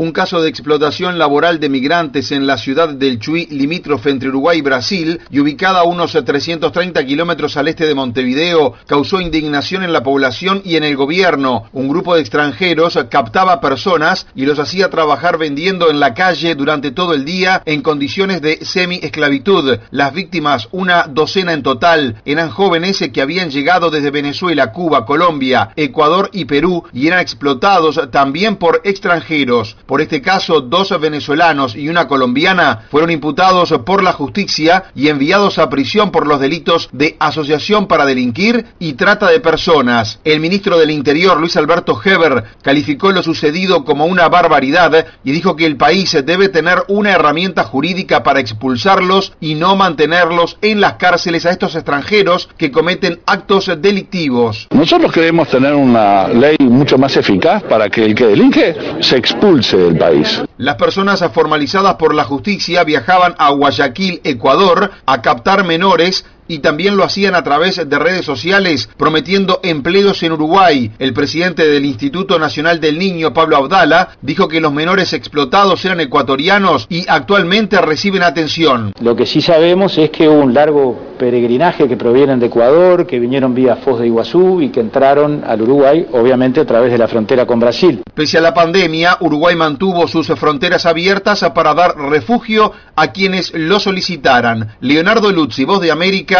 Un caso de explotación laboral de migrantes en la ciudad del Chuy, limítrofe entre Uruguay y Brasil, y ubicada a unos 330 kilómetros al este de Montevideo, causó indignación en la población y en el gobierno. Un grupo de extranjeros captaba personas y los hacía trabajar vendiendo en la calle durante todo el día en condiciones de semi-esclavitud. Las víctimas, una docena en total, eran jóvenes que habían llegado desde Venezuela, Cuba, Colombia, Ecuador y Perú y eran explotados también por extranjeros. Por este caso, dos venezolanos y una colombiana fueron imputados por la justicia y enviados a prisión por los delitos de asociación para delinquir y trata de personas. El ministro del Interior, Luis Alberto Heber, calificó lo sucedido como una barbaridad y dijo que el país debe tener una herramienta jurídica para expulsarlos y no mantenerlos en las cárceles a estos extranjeros que cometen actos delictivos. Nosotros queremos tener una ley mucho más eficaz para que el que delinque se expulse país. Las personas formalizadas por la justicia viajaban a Guayaquil, Ecuador, a captar menores y también lo hacían a través de redes sociales prometiendo empleos en Uruguay. El presidente del Instituto Nacional del Niño, Pablo Abdala, dijo que los menores explotados eran ecuatorianos y actualmente reciben atención. Lo que sí sabemos es que hubo un largo peregrinaje que provienen de Ecuador, que vinieron vía Foz de Iguazú y que entraron al Uruguay, obviamente a través de la frontera con Brasil. Pese a la pandemia, Uruguay mantuvo sus fronteras abiertas para dar refugio a quienes lo solicitaran. Leonardo Luzzi, Voz de América,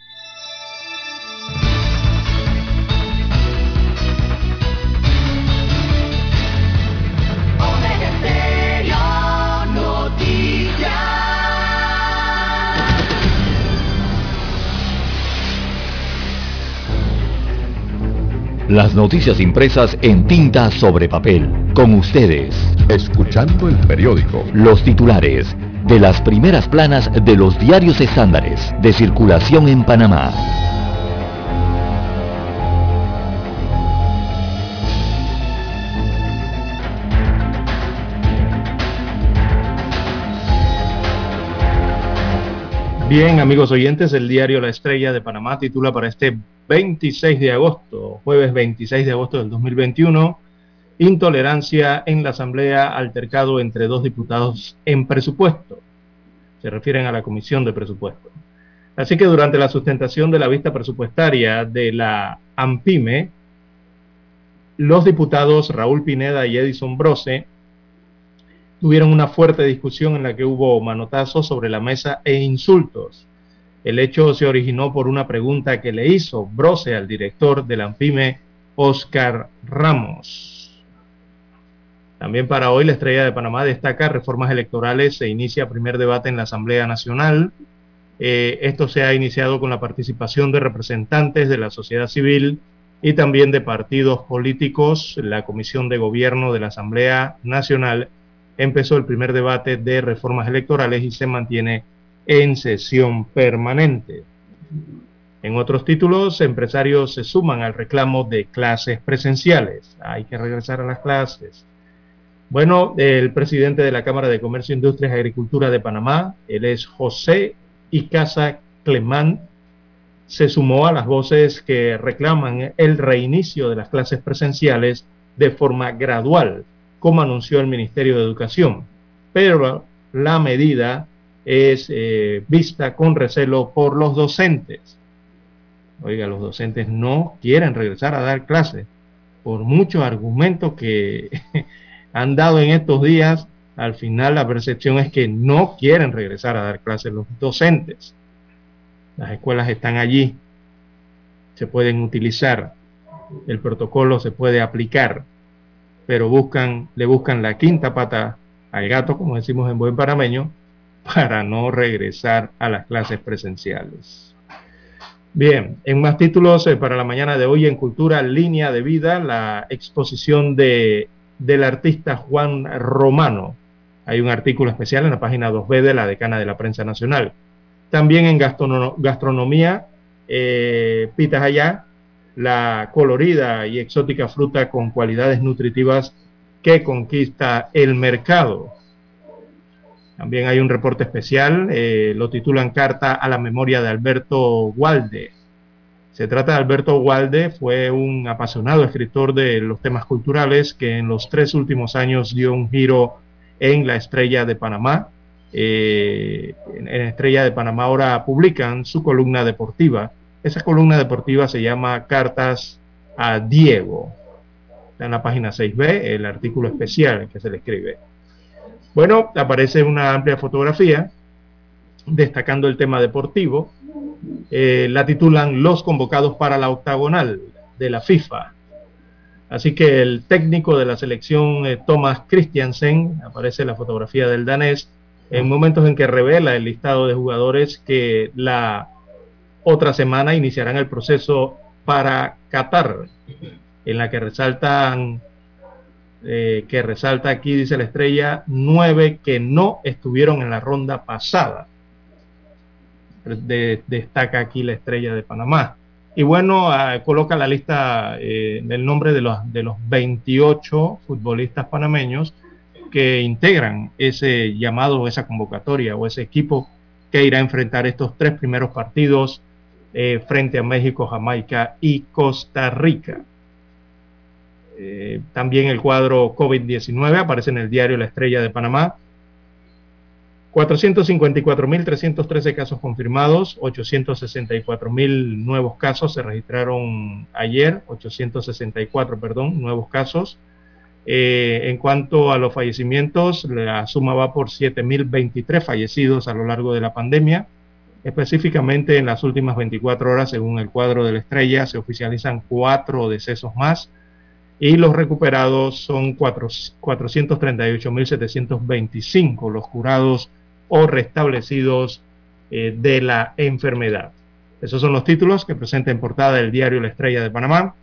Las noticias impresas en tinta sobre papel. Con ustedes. Escuchando el periódico. Los titulares de las primeras planas de los diarios estándares de circulación en Panamá. Bien, amigos oyentes, el diario La Estrella de Panamá titula para este 26 de agosto, jueves 26 de agosto del 2021, intolerancia en la Asamblea, altercado entre dos diputados en presupuesto. Se refieren a la Comisión de Presupuesto. Así que durante la sustentación de la vista presupuestaria de la AMPIME, los diputados Raúl Pineda y Edison Brose tuvieron una fuerte discusión en la que hubo manotazos sobre la mesa e insultos. El hecho se originó por una pregunta que le hizo Brose al director de la ANPIME, Oscar Ramos. También para hoy la Estrella de Panamá destaca reformas electorales, se inicia primer debate en la Asamblea Nacional. Eh, esto se ha iniciado con la participación de representantes de la sociedad civil y también de partidos políticos. La Comisión de Gobierno de la Asamblea Nacional empezó el primer debate de reformas electorales y se mantiene en sesión permanente. En otros títulos, empresarios se suman al reclamo de clases presenciales. Hay que regresar a las clases. Bueno, el presidente de la Cámara de Comercio, Industrias y Agricultura de Panamá, él es José Icaza Clemán, se sumó a las voces que reclaman el reinicio de las clases presenciales de forma gradual como anunció el Ministerio de Educación. Pero la medida es eh, vista con recelo por los docentes. Oiga, los docentes no quieren regresar a dar clases. Por muchos argumentos que han dado en estos días, al final la percepción es que no quieren regresar a dar clases los docentes. Las escuelas están allí, se pueden utilizar, el protocolo se puede aplicar, pero buscan, le buscan la quinta pata al gato, como decimos en buen parameño, para no regresar a las clases presenciales. Bien, en más títulos eh, para la mañana de hoy en Cultura Línea de Vida, la exposición de, del artista Juan Romano. Hay un artículo especial en la página 2B de la Decana de la Prensa Nacional. También en gastronomía, eh, Pitas Allá, la colorida y exótica fruta con cualidades nutritivas que conquista el mercado. También hay un reporte especial, eh, lo titulan Carta a la memoria de Alberto Walde. Se trata de Alberto Walde, fue un apasionado escritor de los temas culturales que en los tres últimos años dio un giro en la estrella de Panamá. Eh, en Estrella de Panamá ahora publican su columna deportiva. Esa columna deportiva se llama Cartas a Diego. Está en la página 6b, el artículo especial que se le escribe. Bueno, aparece una amplia fotografía destacando el tema deportivo. Eh, la titulan Los convocados para la octagonal de la FIFA. Así que el técnico de la selección, eh, Thomas Christiansen, aparece la fotografía del danés, en momentos en que revela el listado de jugadores que la otra semana iniciarán el proceso para Qatar, en la que resaltan eh, que resalta aquí, dice la estrella, nueve que no estuvieron en la ronda pasada. destaca aquí la estrella de Panamá. Y bueno, ah, coloca la lista eh, del nombre de los, de los 28 futbolistas panameños que integran ese llamado, esa convocatoria o ese equipo que irá a enfrentar estos tres primeros partidos eh, frente a México, Jamaica y Costa Rica. Eh, también el cuadro COVID-19 aparece en el diario La Estrella de Panamá. 454.313 casos confirmados, 864.000 nuevos casos se registraron ayer, 864, perdón, nuevos casos. Eh, en cuanto a los fallecimientos, la suma va por 7.023 fallecidos a lo largo de la pandemia. Específicamente en las últimas 24 horas, según el cuadro de la estrella, se oficializan cuatro decesos más y los recuperados son 438.725 los curados o restablecidos eh, de la enfermedad. Esos son los títulos que presenta en portada el diario La Estrella de Panamá.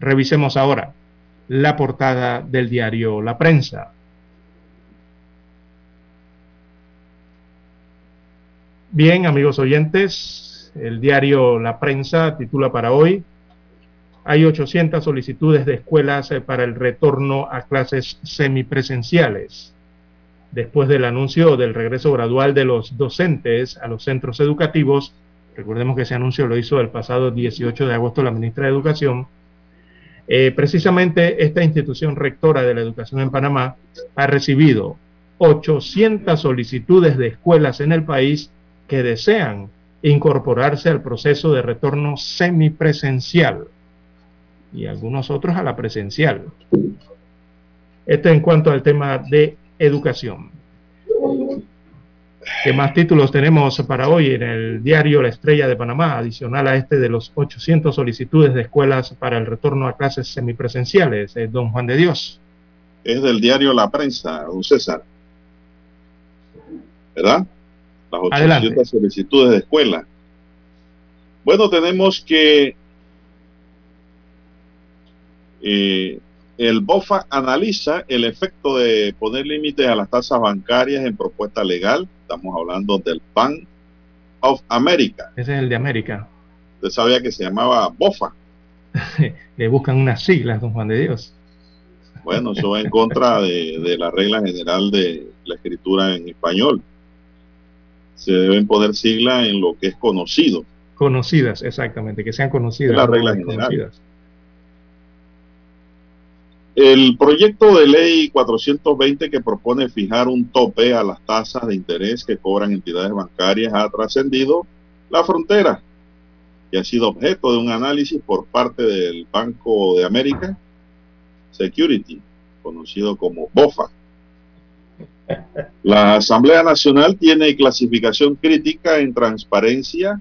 Revisemos ahora la portada del diario La Prensa. Bien, amigos oyentes, el diario La Prensa titula para hoy hay 800 solicitudes de escuelas eh, para el retorno a clases semipresenciales. Después del anuncio del regreso gradual de los docentes a los centros educativos, recordemos que ese anuncio lo hizo el pasado 18 de agosto la ministra de Educación, eh, precisamente esta institución rectora de la educación en Panamá ha recibido 800 solicitudes de escuelas en el país que desean incorporarse al proceso de retorno semipresencial y algunos otros a la presencial. Esto en cuanto al tema de educación. ¿Qué más títulos tenemos para hoy en el diario La Estrella de Panamá, adicional a este de los 800 solicitudes de escuelas para el retorno a clases semipresenciales? Eh, don Juan de Dios. Es del diario La Prensa, don César. ¿Verdad? Las 800 solicitudes de escuela. Bueno, tenemos que eh, el BOFA analiza el efecto de poner límites a las tasas bancarias en propuesta legal. Estamos hablando del Bank of America. Ese es el de América. Usted sabía que se llamaba BOFA. Le buscan unas siglas, don Juan de Dios. Bueno, eso va en contra de, de, la regla general de la escritura en español. Se deben poner siglas en lo que es conocido. Conocidas, exactamente, que sean conocidas. La regla general. Conocidas. El proyecto de ley 420 que propone fijar un tope a las tasas de interés que cobran entidades bancarias ha trascendido la frontera y ha sido objeto de un análisis por parte del Banco de América Security, conocido como BOFA. La Asamblea Nacional tiene clasificación crítica en transparencia,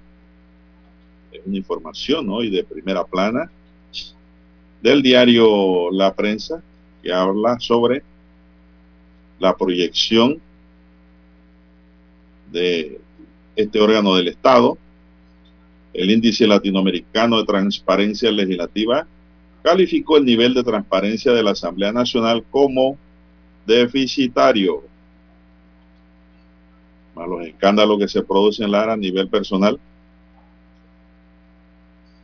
es una información hoy de primera plana, del diario La Prensa, que habla sobre la proyección de este órgano del Estado. El índice latinoamericano de transparencia legislativa calificó el nivel de transparencia de la Asamblea Nacional como deficitario. Los escándalos que se producen a nivel personal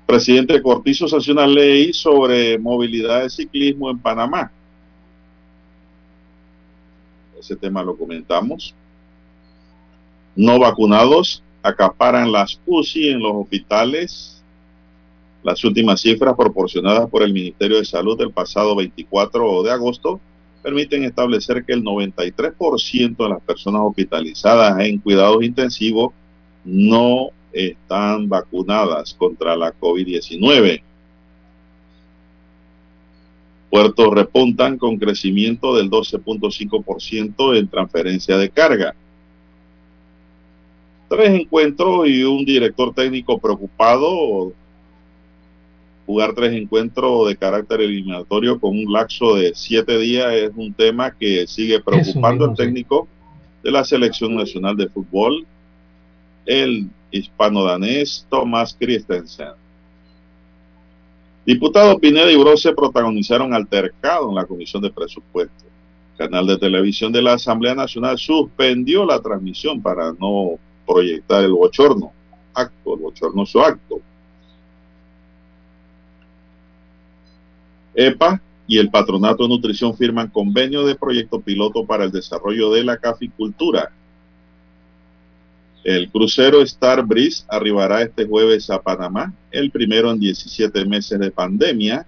presidente Cortizo sancionó una ley sobre movilidad de ciclismo en Panamá. Ese tema lo comentamos. no vacunados acaparan las UCI en los hospitales. Las últimas cifras proporcionadas por el Ministerio de Salud del pasado 24 de agosto permiten establecer que el 93% de las personas hospitalizadas en cuidados intensivos no están vacunadas contra la COVID-19. Puertos repuntan con crecimiento del 12.5% en transferencia de carga. Tres encuentros y un director técnico preocupado. Jugar tres encuentros de carácter eliminatorio con un lapso de siete días es un tema que sigue preocupando al técnico de la Selección Nacional de Fútbol, el hispano-danés Thomas Christensen. Diputado Pineda y Brose protagonizaron altercado en la Comisión de Presupuestos. El canal de televisión de la Asamblea Nacional suspendió la transmisión para no proyectar el bochorno acto, el bochornoso acto. EPA y el Patronato de Nutrición firman convenio de proyecto piloto para el desarrollo de la caficultura. El crucero Star Breeze arribará este jueves a Panamá, el primero en 17 meses de pandemia.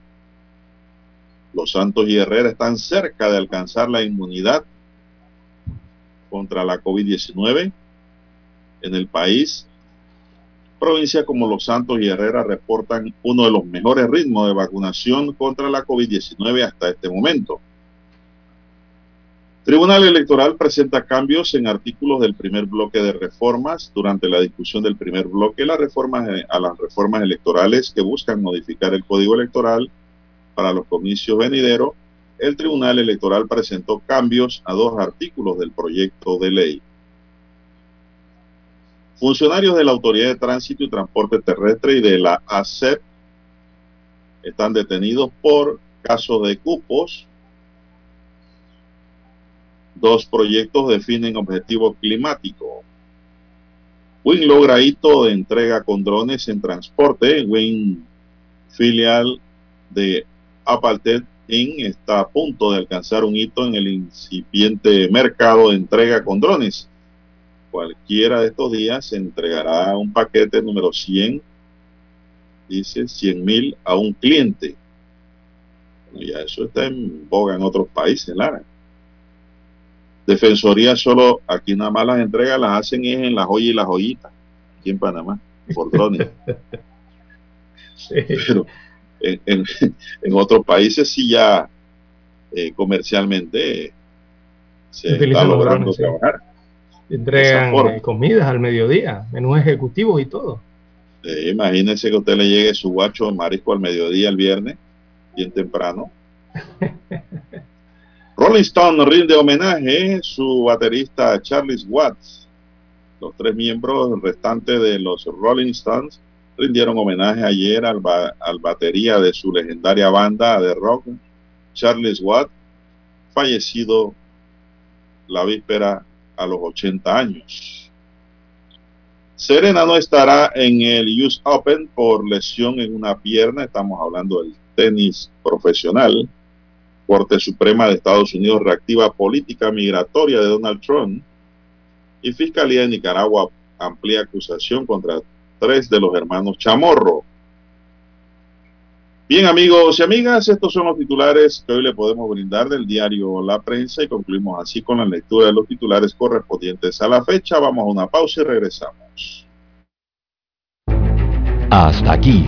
Los Santos y Herrera están cerca de alcanzar la inmunidad contra la COVID-19 en el país. Provincias como Los Santos y Herrera reportan uno de los mejores ritmos de vacunación contra la COVID-19 hasta este momento. Tribunal Electoral presenta cambios en artículos del primer bloque de reformas. Durante la discusión del primer bloque, las a las reformas electorales que buscan modificar el código electoral para los comicios venideros, el Tribunal Electoral presentó cambios a dos artículos del proyecto de ley. Funcionarios de la Autoridad de Tránsito y Transporte Terrestre y de la ACEP están detenidos por casos de cupos Dos proyectos definen objetivo climático. Win logra hito de entrega con drones en transporte. Win, filial de Apaltet Inc., está a punto de alcanzar un hito en el incipiente mercado de entrega con drones. Cualquiera de estos días se entregará un paquete número 100, dice 100 mil a un cliente. Bueno, ya eso está en boga en otros países, Lara. Defensoría solo, aquí nada más las entregas las hacen es en la joya y la joyita, aquí en Panamá, por drones. Pero en, otros países sí ya eh, comercialmente se está logrando trabajar. Entregan eh, comidas al mediodía, menús ejecutivos y todo. Eh, imagínense que usted le llegue su guacho de marisco al mediodía el viernes, bien temprano. Rolling Stone rinde homenaje a su baterista Charles Watts. Los tres miembros restantes de los Rolling Stones rindieron homenaje ayer al, al batería de su legendaria banda de rock, Charles Watts, fallecido la víspera a los 80 años. Serena no estará en el US Open por lesión en una pierna, estamos hablando del tenis profesional. Corte Suprema de Estados Unidos reactiva política migratoria de Donald Trump y Fiscalía de Nicaragua amplía acusación contra tres de los hermanos Chamorro. Bien amigos y amigas, estos son los titulares que hoy le podemos brindar del diario La Prensa y concluimos así con la lectura de los titulares correspondientes a la fecha. Vamos a una pausa y regresamos. Hasta aquí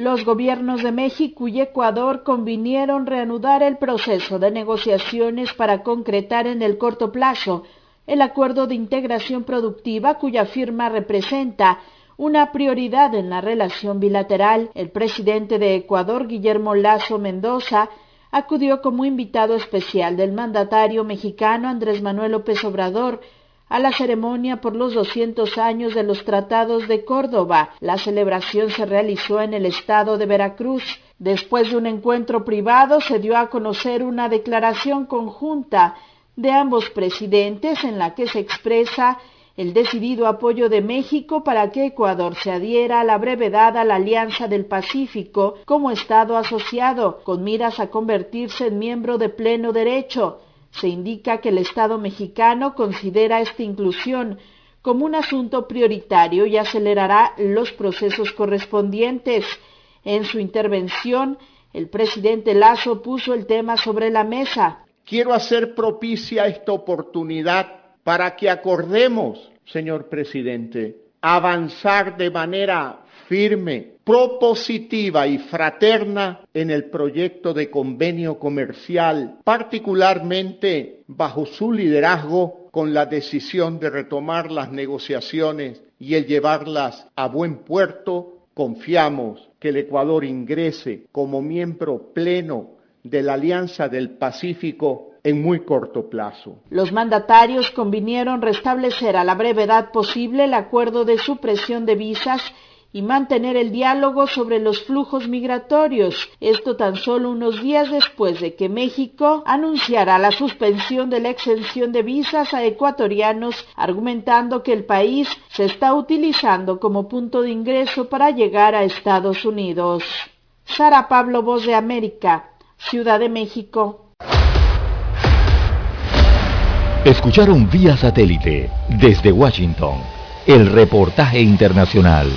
Los gobiernos de México y Ecuador convinieron reanudar el proceso de negociaciones para concretar en el corto plazo el acuerdo de integración productiva cuya firma representa una prioridad en la relación bilateral. El presidente de Ecuador, Guillermo Lazo Mendoza, acudió como invitado especial del mandatario mexicano Andrés Manuel López Obrador a la ceremonia por los 200 años de los tratados de Córdoba. La celebración se realizó en el estado de Veracruz. Después de un encuentro privado se dio a conocer una declaración conjunta de ambos presidentes en la que se expresa el decidido apoyo de México para que Ecuador se adhiera a la brevedad a la Alianza del Pacífico como Estado asociado, con miras a convertirse en miembro de pleno derecho. Se indica que el Estado mexicano considera esta inclusión como un asunto prioritario y acelerará los procesos correspondientes. En su intervención, el presidente Lazo puso el tema sobre la mesa. Quiero hacer propicia esta oportunidad para que acordemos, señor presidente, avanzar de manera firme, propositiva y fraterna en el proyecto de convenio comercial, particularmente bajo su liderazgo con la decisión de retomar las negociaciones y el llevarlas a buen puerto, confiamos que el Ecuador ingrese como miembro pleno de la Alianza del Pacífico en muy corto plazo. Los mandatarios convinieron restablecer a la brevedad posible el acuerdo de supresión de visas y mantener el diálogo sobre los flujos migratorios, esto tan solo unos días después de que México anunciara la suspensión de la exención de visas a ecuatorianos, argumentando que el país se está utilizando como punto de ingreso para llegar a Estados Unidos. Sara Pablo, Voz de América, Ciudad de México. Escucharon vía satélite desde Washington el reportaje internacional.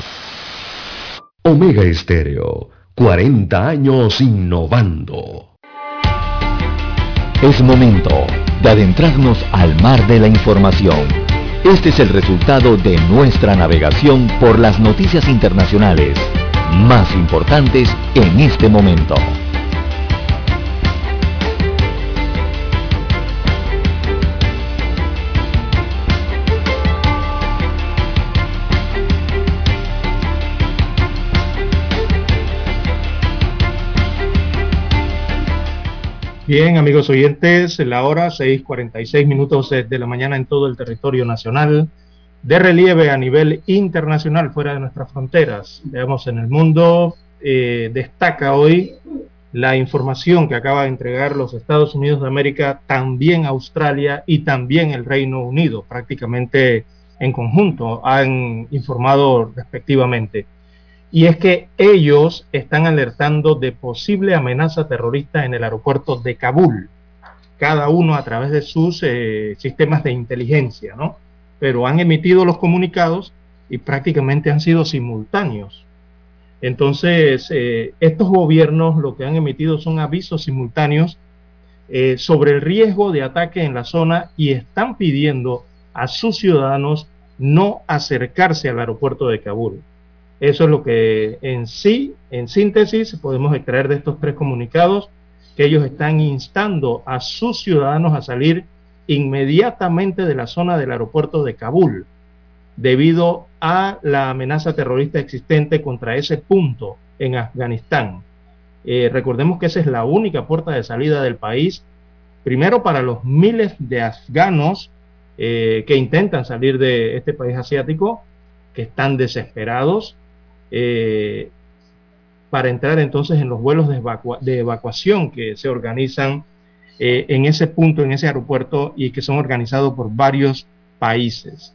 Omega Estéreo, 40 años innovando. Es momento de adentrarnos al mar de la información. Este es el resultado de nuestra navegación por las noticias internacionales más importantes en este momento. Bien, amigos oyentes, la hora 6:46 minutos de la mañana en todo el territorio nacional, de relieve a nivel internacional fuera de nuestras fronteras. Veamos en el mundo, eh, destaca hoy la información que acaba de entregar los Estados Unidos de América, también Australia y también el Reino Unido, prácticamente en conjunto, han informado respectivamente y es que ellos están alertando de posible amenaza terrorista en el aeropuerto de Kabul, cada uno a través de sus eh, sistemas de inteligencia, ¿no? Pero han emitido los comunicados y prácticamente han sido simultáneos. Entonces, eh, estos gobiernos lo que han emitido son avisos simultáneos eh, sobre el riesgo de ataque en la zona y están pidiendo a sus ciudadanos no acercarse al aeropuerto de Kabul. Eso es lo que en sí, en síntesis, podemos extraer de estos tres comunicados, que ellos están instando a sus ciudadanos a salir inmediatamente de la zona del aeropuerto de Kabul, debido a la amenaza terrorista existente contra ese punto en Afganistán. Eh, recordemos que esa es la única puerta de salida del país, primero para los miles de afganos eh, que intentan salir de este país asiático, que están desesperados eh, para entrar entonces en los vuelos de, evacuación que se organizan eh, en ese punto, en ese aeropuerto y que son organizados por varios países.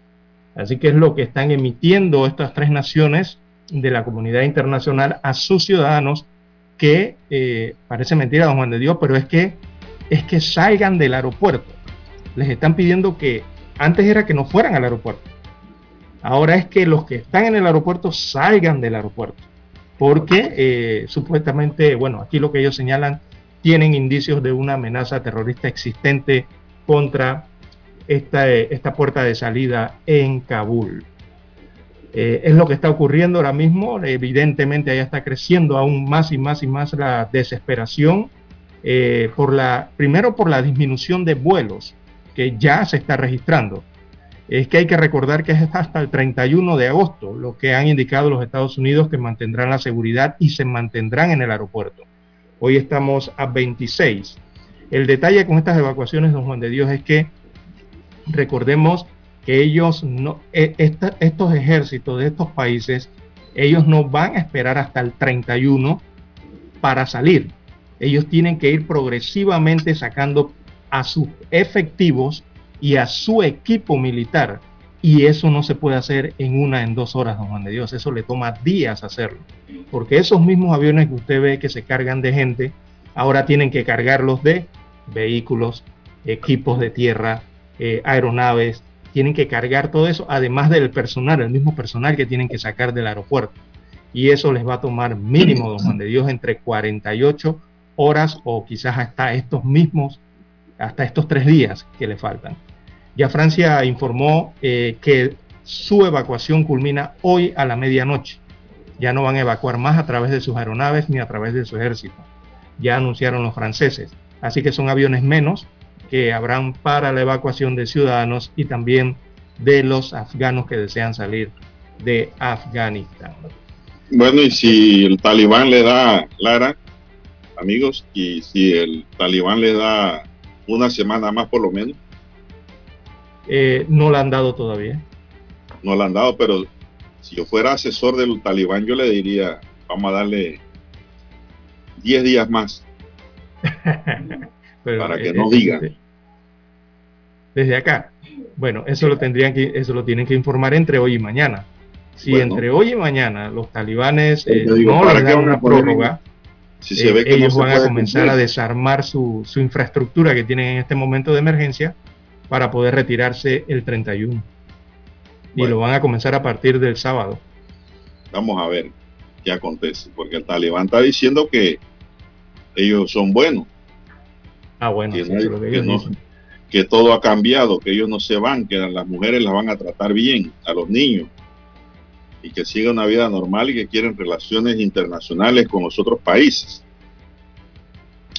Así que es lo que están emitiendo estas tres naciones de la comunidad internacional a sus ciudadanos que eh, parece mentira, don Juan de Dios, pero es que es que salgan del aeropuerto. Les están pidiendo que antes era que no fueran al aeropuerto. Ahora es que los que están en el aeropuerto salgan del aeropuerto. Porque eh, supuestamente, bueno, aquí lo que ellos señalan, tienen indicios de una amenaza terrorista existente contra esta, eh, esta puerta de salida en Kabul. Eh, es lo que está ocurriendo ahora mismo. Evidentemente, allá está creciendo aún más y más y más la desesperación. Eh, por la, primero por la disminución de vuelos que ya se está registrando. Es que hay que recordar que es hasta el 31 de agosto lo que han indicado los Estados Unidos que mantendrán la seguridad y se mantendrán en el aeropuerto. Hoy estamos a 26. El detalle con estas evacuaciones, don Juan de Dios, es que recordemos que ellos no, e, estos ejércitos de estos países, ellos no van a esperar hasta el 31 para salir. Ellos tienen que ir progresivamente sacando a sus efectivos y a su equipo militar. Y eso no se puede hacer en una, en dos horas, don Juan de Dios. Eso le toma días hacerlo. Porque esos mismos aviones que usted ve que se cargan de gente, ahora tienen que cargarlos de vehículos, equipos de tierra, eh, aeronaves, tienen que cargar todo eso, además del personal, el mismo personal que tienen que sacar del aeropuerto. Y eso les va a tomar mínimo, don Juan de Dios, entre 48 horas o quizás hasta estos mismos, hasta estos tres días que le faltan. Ya Francia informó eh, que su evacuación culmina hoy a la medianoche. Ya no van a evacuar más a través de sus aeronaves ni a través de su ejército. Ya anunciaron los franceses. Así que son aviones menos que habrán para la evacuación de ciudadanos y también de los afganos que desean salir de Afganistán. Bueno, y si el talibán le da, Lara, amigos, y si el talibán le da una semana más por lo menos. Eh, no la han dado todavía. No la han dado, pero si yo fuera asesor del talibán, yo le diría, vamos a darle 10 días más. para que no digan. Desde, desde acá. Bueno, eso lo tendrían que, eso lo tienen que informar entre hoy y mañana. Si entre hoy y mañana los talibanes eh, no les dan una prórroga, si se ve que ellos van a comenzar a desarmar su, su, infraestructura que tienen en este momento de emergencia para poder retirarse el 31. Y lo van a comenzar a partir del sábado. Vamos a ver qué acontece, porque el talibán está diciendo que ellos son buenos, Ah, bueno, que, todo ha cambiado, que ellos no se van, que las mujeres las van a tratar bien, a los niños, y que siga una vida normal y que quieren relaciones internacionales con los otros países.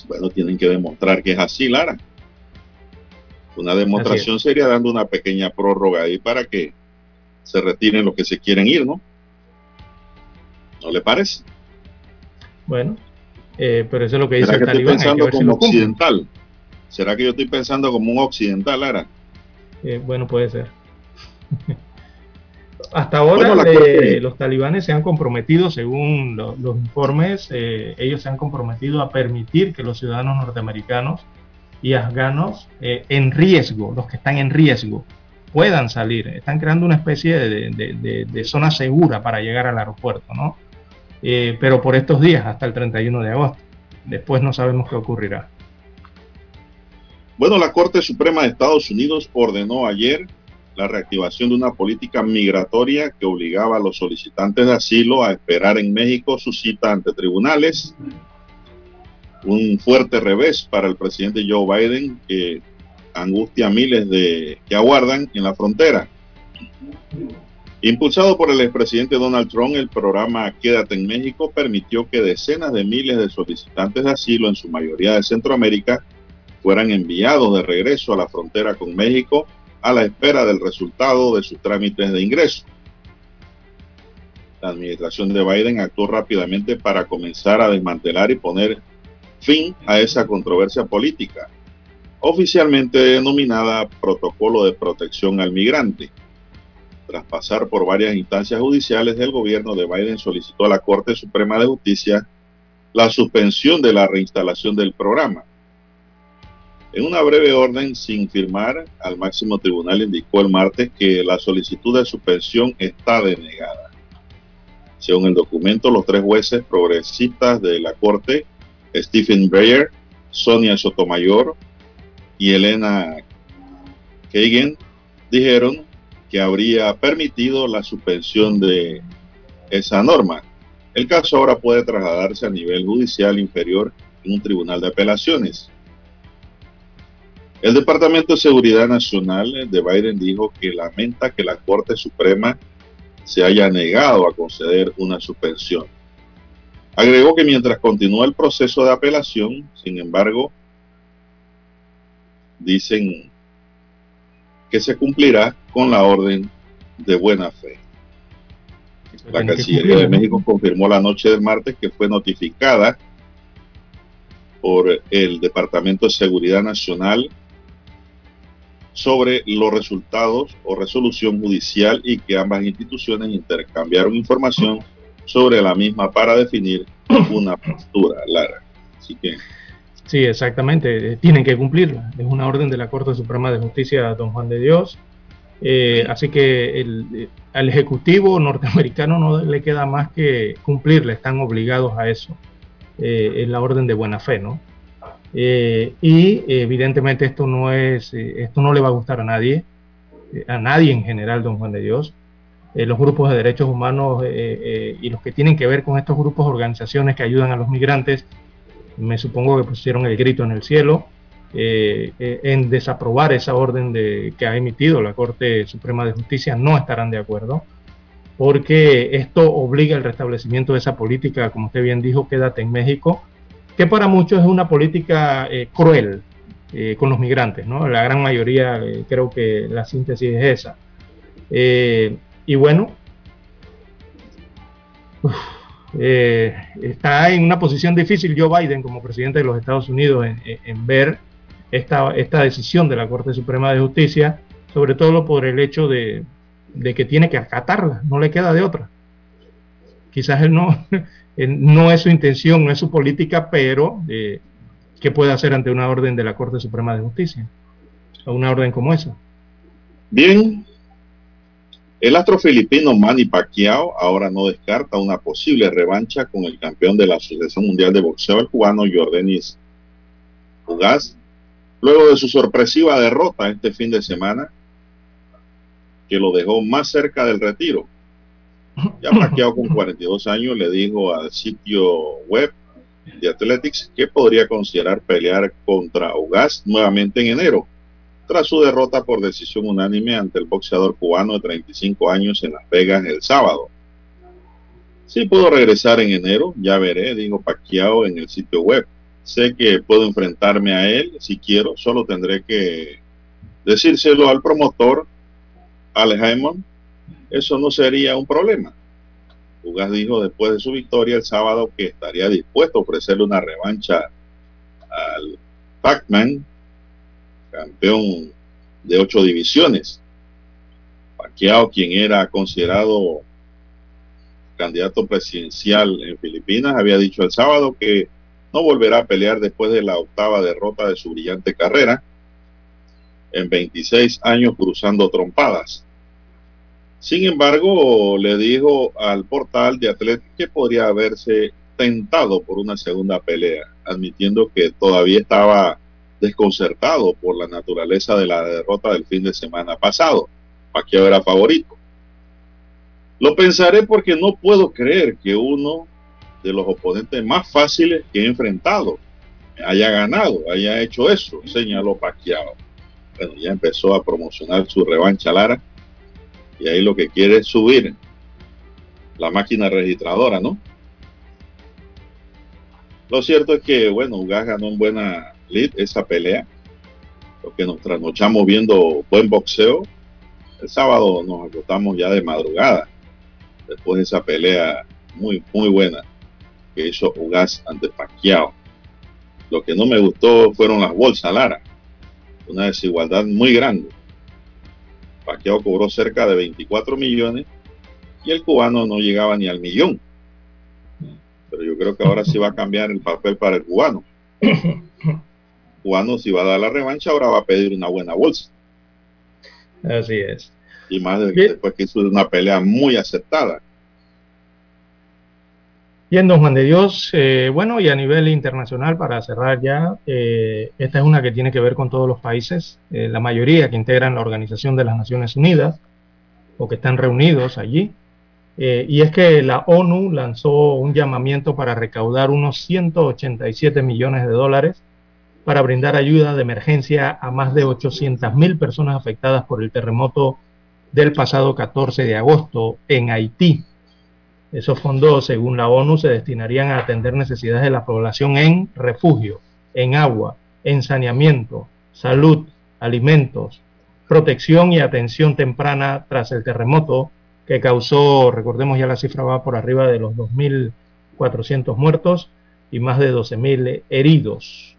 Bueno, tienen que demostrar que es así, Lara. Una demostración sería dando una pequeña prórroga ahí para que se retiren los que se quieren ir, ¿no? ¿No le parece? Bueno, eh, pero eso es lo que dice el talibán. pensando como occidental? ¿Será que yo estoy pensando como un occidental, Lara? Eh, bueno, puede ser. Hasta ahora eh, los talibanes se han comprometido, según los informes, ellos se han comprometido a permitir que los ciudadanos norteamericanos y afganos en riesgo, los que están en riesgo, puedan salir. Están creando una especie de, de zona segura para llegar al aeropuerto, ¿no? Eh, pero por estos días, hasta el 31 de agosto. Después no sabemos qué ocurrirá. Bueno, la Corte Suprema de Estados Unidos ordenó ayer la reactivación de una política migratoria que obligaba a los solicitantes de asilo a esperar en México su cita ante tribunales. Un fuerte revés para el presidente Joe Biden que angustia a miles de que aguardan en la frontera. Impulsado por el expresidente Donald Trump, el programa Quédate en México permitió que decenas de miles de solicitantes de asilo, en su mayoría de Centroamérica, fueran enviados de regreso a la frontera con México a la espera del resultado de sus trámites de ingreso. La administración de Biden actuó rápidamente para comenzar a desmantelar y poner fin a esa controversia política. oficialmente denominada Protocolo de Protección al Migrante. Tras pasar por varias instancias judiciales, el gobierno de Biden solicitó a la Corte Suprema de Justicia la suspensión de la reinstalación del programa. En una breve orden sin firmar, al máximo tribunal indicó el martes que la solicitud de suspensión está denegada. Según el documento, los tres jueces progresistas de la Corte, Stephen Breyer, Sonia Sotomayor y Elena Kagan, dijeron que habría permitido la suspensión de esa norma. El caso ahora puede trasladarse a nivel judicial inferior en un tribunal de apelaciones. El Departamento de Seguridad Nacional de Biden dijo que lamenta que la Corte Suprema se haya negado a conceder una suspensión. Agregó que mientras continúa el proceso de apelación, sin embargo, dicen que se cumplirá con la orden de buena fe. La Cancillería de México confirmó la noche del martes que fue notificada por el Departamento de Seguridad Nacional sobre los resultados o resolución judicial y que ambas instituciones intercambiaron información sobre la misma para definir una postura, Lara. Así que... Sí, exactamente. Tienen que cumplirla. Es una orden de la Corte Suprema de Justicia, don Juan de Dios. Eh, así que el, al Ejecutivo norteamericano no le queda más que cumplirla. Están obligados a eso. Eh, es la orden de buena fe, ¿no? Eh, y evidentemente esto no es, esto no le va a gustar a nadie, a nadie en general, don Juan de Dios. Los grupos de derechos humanos y los que tienen que ver con estos grupos, organizaciones que ayudan a los migrantes, me supongo que pusieron el grito en el cielo en desaprobar esa orden de, que ha emitido la Corte Suprema de Justicia, no estarán de acuerdo, porque esto obliga al restablecimiento de esa política, como usted bien dijo, quédate en México, que para muchos es una política eh, cruel eh, con los migrantes, ¿no? La gran mayoría eh, creo que la síntesis es esa. Y bueno, está en una posición difícil Joe Biden como presidente de los Estados Unidos en, ver esta, esta, decisión de la Corte Suprema de Justicia, sobre todo por el hecho de, de que tiene que acatarla, no le queda de otra. Quizás él no, no es su intención, no es su política, pero eh, ¿qué puede hacer ante una orden de la Corte Suprema de Justicia? O una orden como esa. Bien, el astro filipino Manny Pacquiao ahora no descarta una posible revancha con el campeón de la Asociación Mundial de Boxeo, el cubano Jordanis Fugaz, luego de su sorpresiva derrota este fin de semana, que lo dejó más cerca del retiro. Ya Pacquiao con 42 años le dijo al sitio web de Athletics que podría considerar pelear contra Ugas nuevamente en enero, tras su derrota por decisión unánime ante el boxeador cubano de 35 años en Las Vegas el sábado. Si puedo regresar en enero, ya veré, dijo Pacquiao en el sitio web. Sé que puedo enfrentarme a él si quiero, solo tendré que decírselo al promotor Alejandro eso no sería un problema. Ugas dijo después de su victoria el sábado que estaría dispuesto a ofrecerle una revancha al Pac-Man, campeón de ocho divisiones. Pacquiao, quien era considerado candidato presidencial en Filipinas, había dicho el sábado que no volverá a pelear después de la octava derrota de su brillante carrera en 26 años cruzando trompadas. Sin embargo, le dijo al portal de Atlet que podría haberse tentado por una segunda pelea, admitiendo que todavía estaba desconcertado por la naturaleza de la derrota del fin de semana pasado. Pacquiao era favorito. Lo pensaré porque no puedo creer que uno de los oponentes más fáciles que he enfrentado haya ganado, haya hecho eso, señaló Pacquiao. Bueno, ya empezó a promocionar su revancha Lara y ahí lo que quiere es subir la máquina registradora, ¿no? Lo cierto es que, bueno, Ugas ganó en buena esa pelea. Lo que nos trasnochamos viendo buen boxeo. El sábado nos acostamos ya de madrugada. Después de esa pelea muy, muy buena que hizo Ugas ante Pacquiao. Lo que no me gustó fueron las bolsas, Lara. Una desigualdad muy grande. Paquiao cobró cerca de 24 millones y el cubano no llegaba ni al millón. Pero yo creo que ahora sí va a cambiar el papel para el cubano. El cubano si va a dar la revancha ahora va a pedir una buena bolsa. Así es. Y más después que hizo una pelea muy aceptada. Bien, don Juan de Dios, eh, bueno, y a nivel internacional, para cerrar ya, eh, esta es una que tiene que ver con todos los países, eh, la mayoría que integran la Organización de las Naciones Unidas o que están reunidos allí. y es que la ONU lanzó un llamamiento para recaudar unos 187 millones de dólares para brindar ayuda de emergencia a más de 800 mil personas afectadas por el terremoto del pasado 14 de agosto en Haití. Esos fondos, según la ONU, se destinarían a atender necesidades de la población en refugio, en agua, en saneamiento, salud, alimentos, protección y atención temprana tras el terremoto que causó, recordemos ya la cifra va por arriba de los 2.400 muertos y más de 12.000 heridos.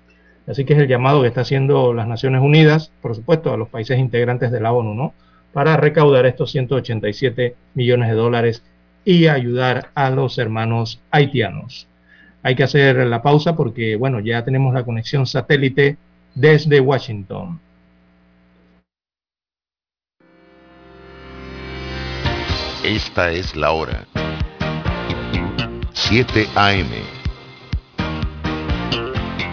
Así que es el llamado que está haciendo las Naciones Unidas, por supuesto, a los países integrantes de la ONU, ¿no? Para recaudar estos 187 millones de dólares y ayudar a los hermanos haitianos. Hay que hacer la pausa porque, bueno, ya tenemos la conexión satélite desde Washington. Esta es la hora. 7 AM.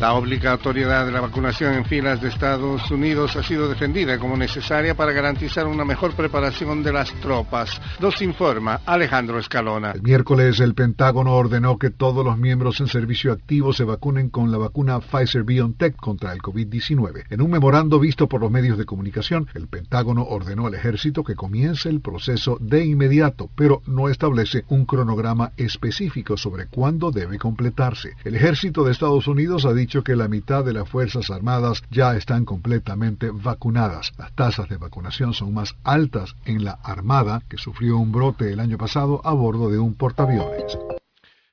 La obligatoriedad de la vacunación en filas de Estados Unidos ha sido defendida como necesaria para garantizar una mejor preparación de las tropas. Nos informa Alejandro Escalona. El miércoles el Pentágono ordenó que todos los miembros en servicio activo se vacunen con la vacuna Pfizer BioNTech contra el COVID-19. En un memorando visto por los medios de comunicación, el Pentágono ordenó al ejército que comience el proceso de inmediato, pero no establece un cronograma específico sobre cuándo debe completarse. El ejército de Estados Unidos ha dicho dicho que la mitad de las Fuerzas Armadas ya están completamente vacunadas. Las tasas de vacunación son más altas en la Armada, que sufrió un brote el año pasado a bordo de un portaaviones.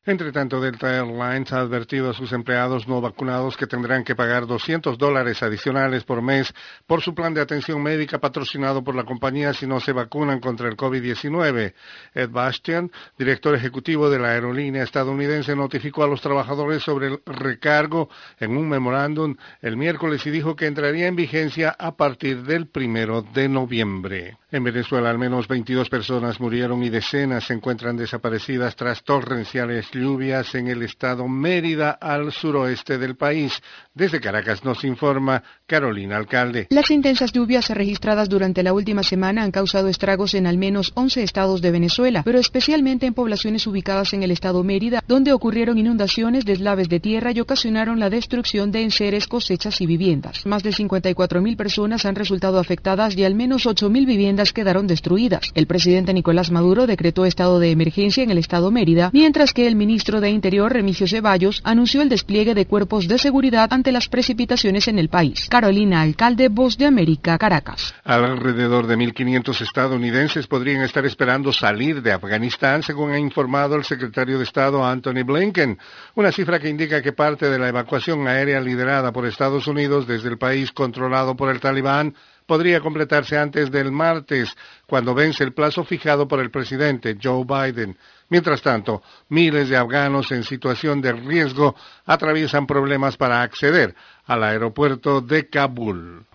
Entre tanto, Delta Airlines ha advertido a sus empleados no vacunados que tendrán que pagar 200 dólares adicionales por mes por su plan de atención médica patrocinado por la compañía si no se vacunan contra el COVID-19. Ed Bastian, director ejecutivo de la aerolínea estadounidense, notificó a los trabajadores sobre el recargo en un memorándum el miércoles y dijo que entraría en vigencia a partir del primero de noviembre. En Venezuela, al menos 22 personas murieron y decenas se encuentran desaparecidas tras torrenciales lluvias en el estado Mérida, al suroeste del país. Desde Caracas nos informa Carolina Alcalde. Las intensas lluvias registradas durante la última semana han causado estragos en al menos 11 estados de Venezuela, pero especialmente en poblaciones ubicadas en el estado Mérida, donde ocurrieron inundaciones, deslaves de tierra y ocasionaron la destrucción de enseres, cosechas y viviendas. Más de 54 mil personas han resultado afectadas y al menos 8 mil quedaron destruidas. El presidente Nicolás Maduro decretó estado de emergencia en el estado Mérida, mientras que el ministro de Interior, Remigio Ceballos, anunció el despliegue de cuerpos de seguridad ante las precipitaciones en el país. Carolina Alcalde, Voz de América, Caracas. Alrededor de 1.500 estadounidenses podrían estar esperando salir de Afganistán, según ha informado el secretario de Estado Anthony Blinken, una cifra que indica que parte de la evacuación aérea liderada por Estados Unidos desde el país controlado por el talibán podría completarse antes del martes, cuando vence el plazo fijado por el presidente Joe Biden. Mientras tanto, miles de afganos en situación de riesgo atraviesan problemas para acceder al aeropuerto de Kabul.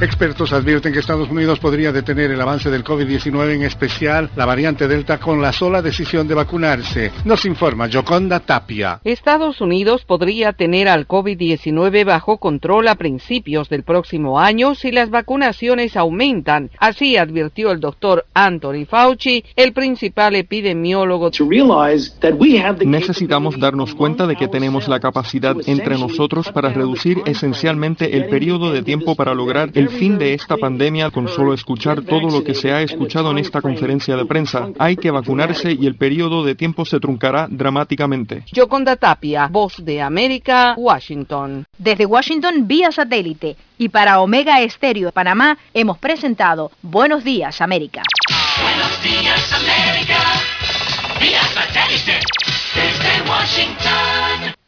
Expertos advierten que Estados Unidos podría detener el avance del COVID-19, en especial la variante Delta, con la sola decisión de vacunarse. Nos informa Joconda Tapia. Estados Unidos podría tener al COVID-19 bajo control a principios del próximo año si las vacunaciones aumentan. Así advirtió el doctor Anthony Fauci, el principal epidemiólogo. Necesitamos darnos cuenta de que tenemos la capacidad entre nosotros para reducir esencialmente el periodo de tiempo para lograr el fin de esta pandemia con solo escuchar todo lo que se ha escuchado en esta conferencia de prensa. Hay que vacunarse y el periodo de tiempo se truncará dramáticamente. Yoconda Tapia, Voz de América, Washington. Desde Washington vía satélite y para Omega Estéreo de Panamá hemos presentado Buenos Días América. Buenos días, América. Vía satélite. Desde Washington.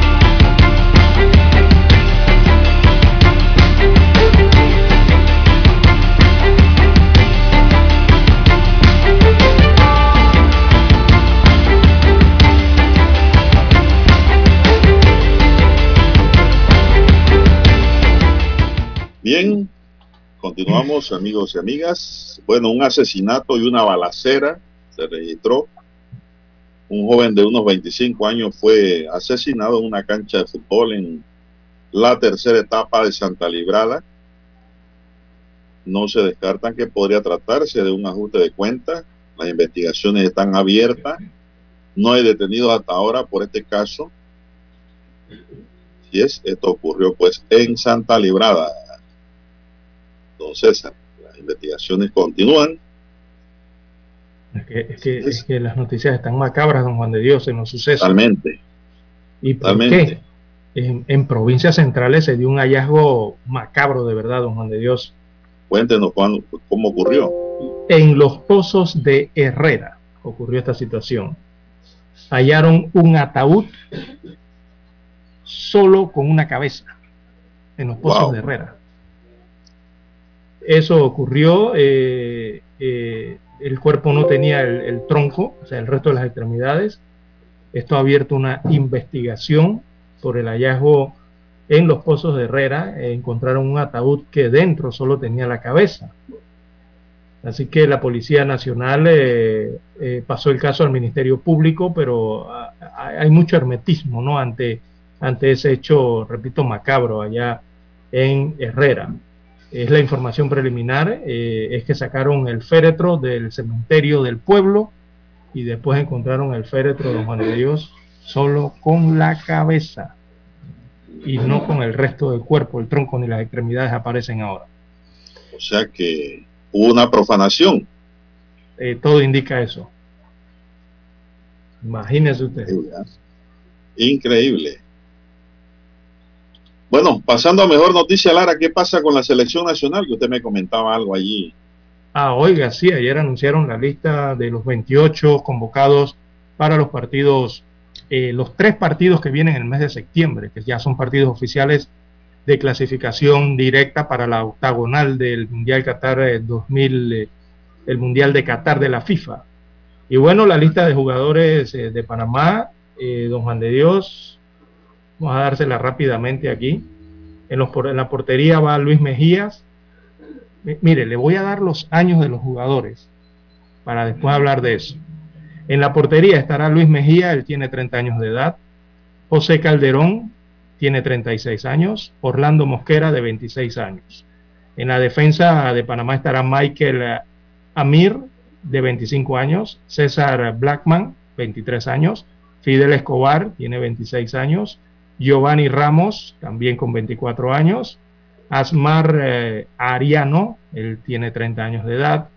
Bien, continuamos amigos y amigas. Bueno, un asesinato y una balacera se registró. Un joven de unos 25 años fue asesinado en una cancha de fútbol en la tercera etapa de Santa Librada. No se descartan que podría tratarse de un ajuste de cuentas. Las investigaciones están abiertas. No hay detenidos hasta ahora por este caso. Y es, esto ocurrió pues en Santa Librada. Don César, las investigaciones continúan. Es que, es, que, es que las noticias están macabras, don Juan de Dios, en los sucesos. Totalmente. ¿Y por Totalmente. qué? En, en provincias centrales se dio un hallazgo macabro, de verdad, don Juan de Dios. Cuéntenos Juan, cómo ocurrió. En los pozos de Herrera ocurrió esta situación. Hallaron un ataúd solo con una cabeza en los pozos Wow. de Herrera. Eso ocurrió, eh, eh, el cuerpo no tenía el, tronco, o sea, el resto de las extremidades. Esto ha abierto una investigación por el hallazgo en los pozos de Herrera. Eh, encontraron un ataúd que dentro solo tenía la cabeza. Así que la Policía Nacional pasó el caso al Ministerio Público, pero ah, hay mucho hermetismo ¿no? ante, ante ese hecho, repito, macabro allá en Herrera. Es la información preliminar, eh, es que sacaron el féretro del cementerio del pueblo y después encontraron el féretro de don Juan de Dios solo con la cabeza y no con el resto del cuerpo, el tronco ni las extremidades aparecen ahora. O sea que hubo una profanación. Eh, todo indica eso. Imagínese usted. Increíble. Bueno, pasando a mejor noticia, Lara, ¿qué pasa con la selección nacional? Que usted me comentaba algo allí. Ah, oiga, sí, ayer anunciaron la lista de los 28 convocados para los partidos, eh, los tres partidos que vienen en el mes de septiembre, que ya son partidos oficiales de clasificación directa para la octagonal del Mundial Qatar eh, 2000, eh, el Mundial de Qatar de la FIFA. Y bueno, la lista de jugadores eh, de Panamá, eh, don Juan de Dios, vamos a dársela rápidamente aquí. En, los, en la portería va Luis Mejías. Mi- Mire, le voy a dar los años de los jugadores para después hablar de eso. En la portería estará Luis Mejía, él tiene 30 años de edad. José Calderón tiene 36 años. Orlando Mosquera de 26 años. En la defensa de Panamá estará Michael eh, Amir de 25 años, César Blackman, 23 años, Fidel Escobar, tiene 26 años, Giovanni Ramos, también con 24 años, Asmar eh, Ariano, él tiene 30 años de edad,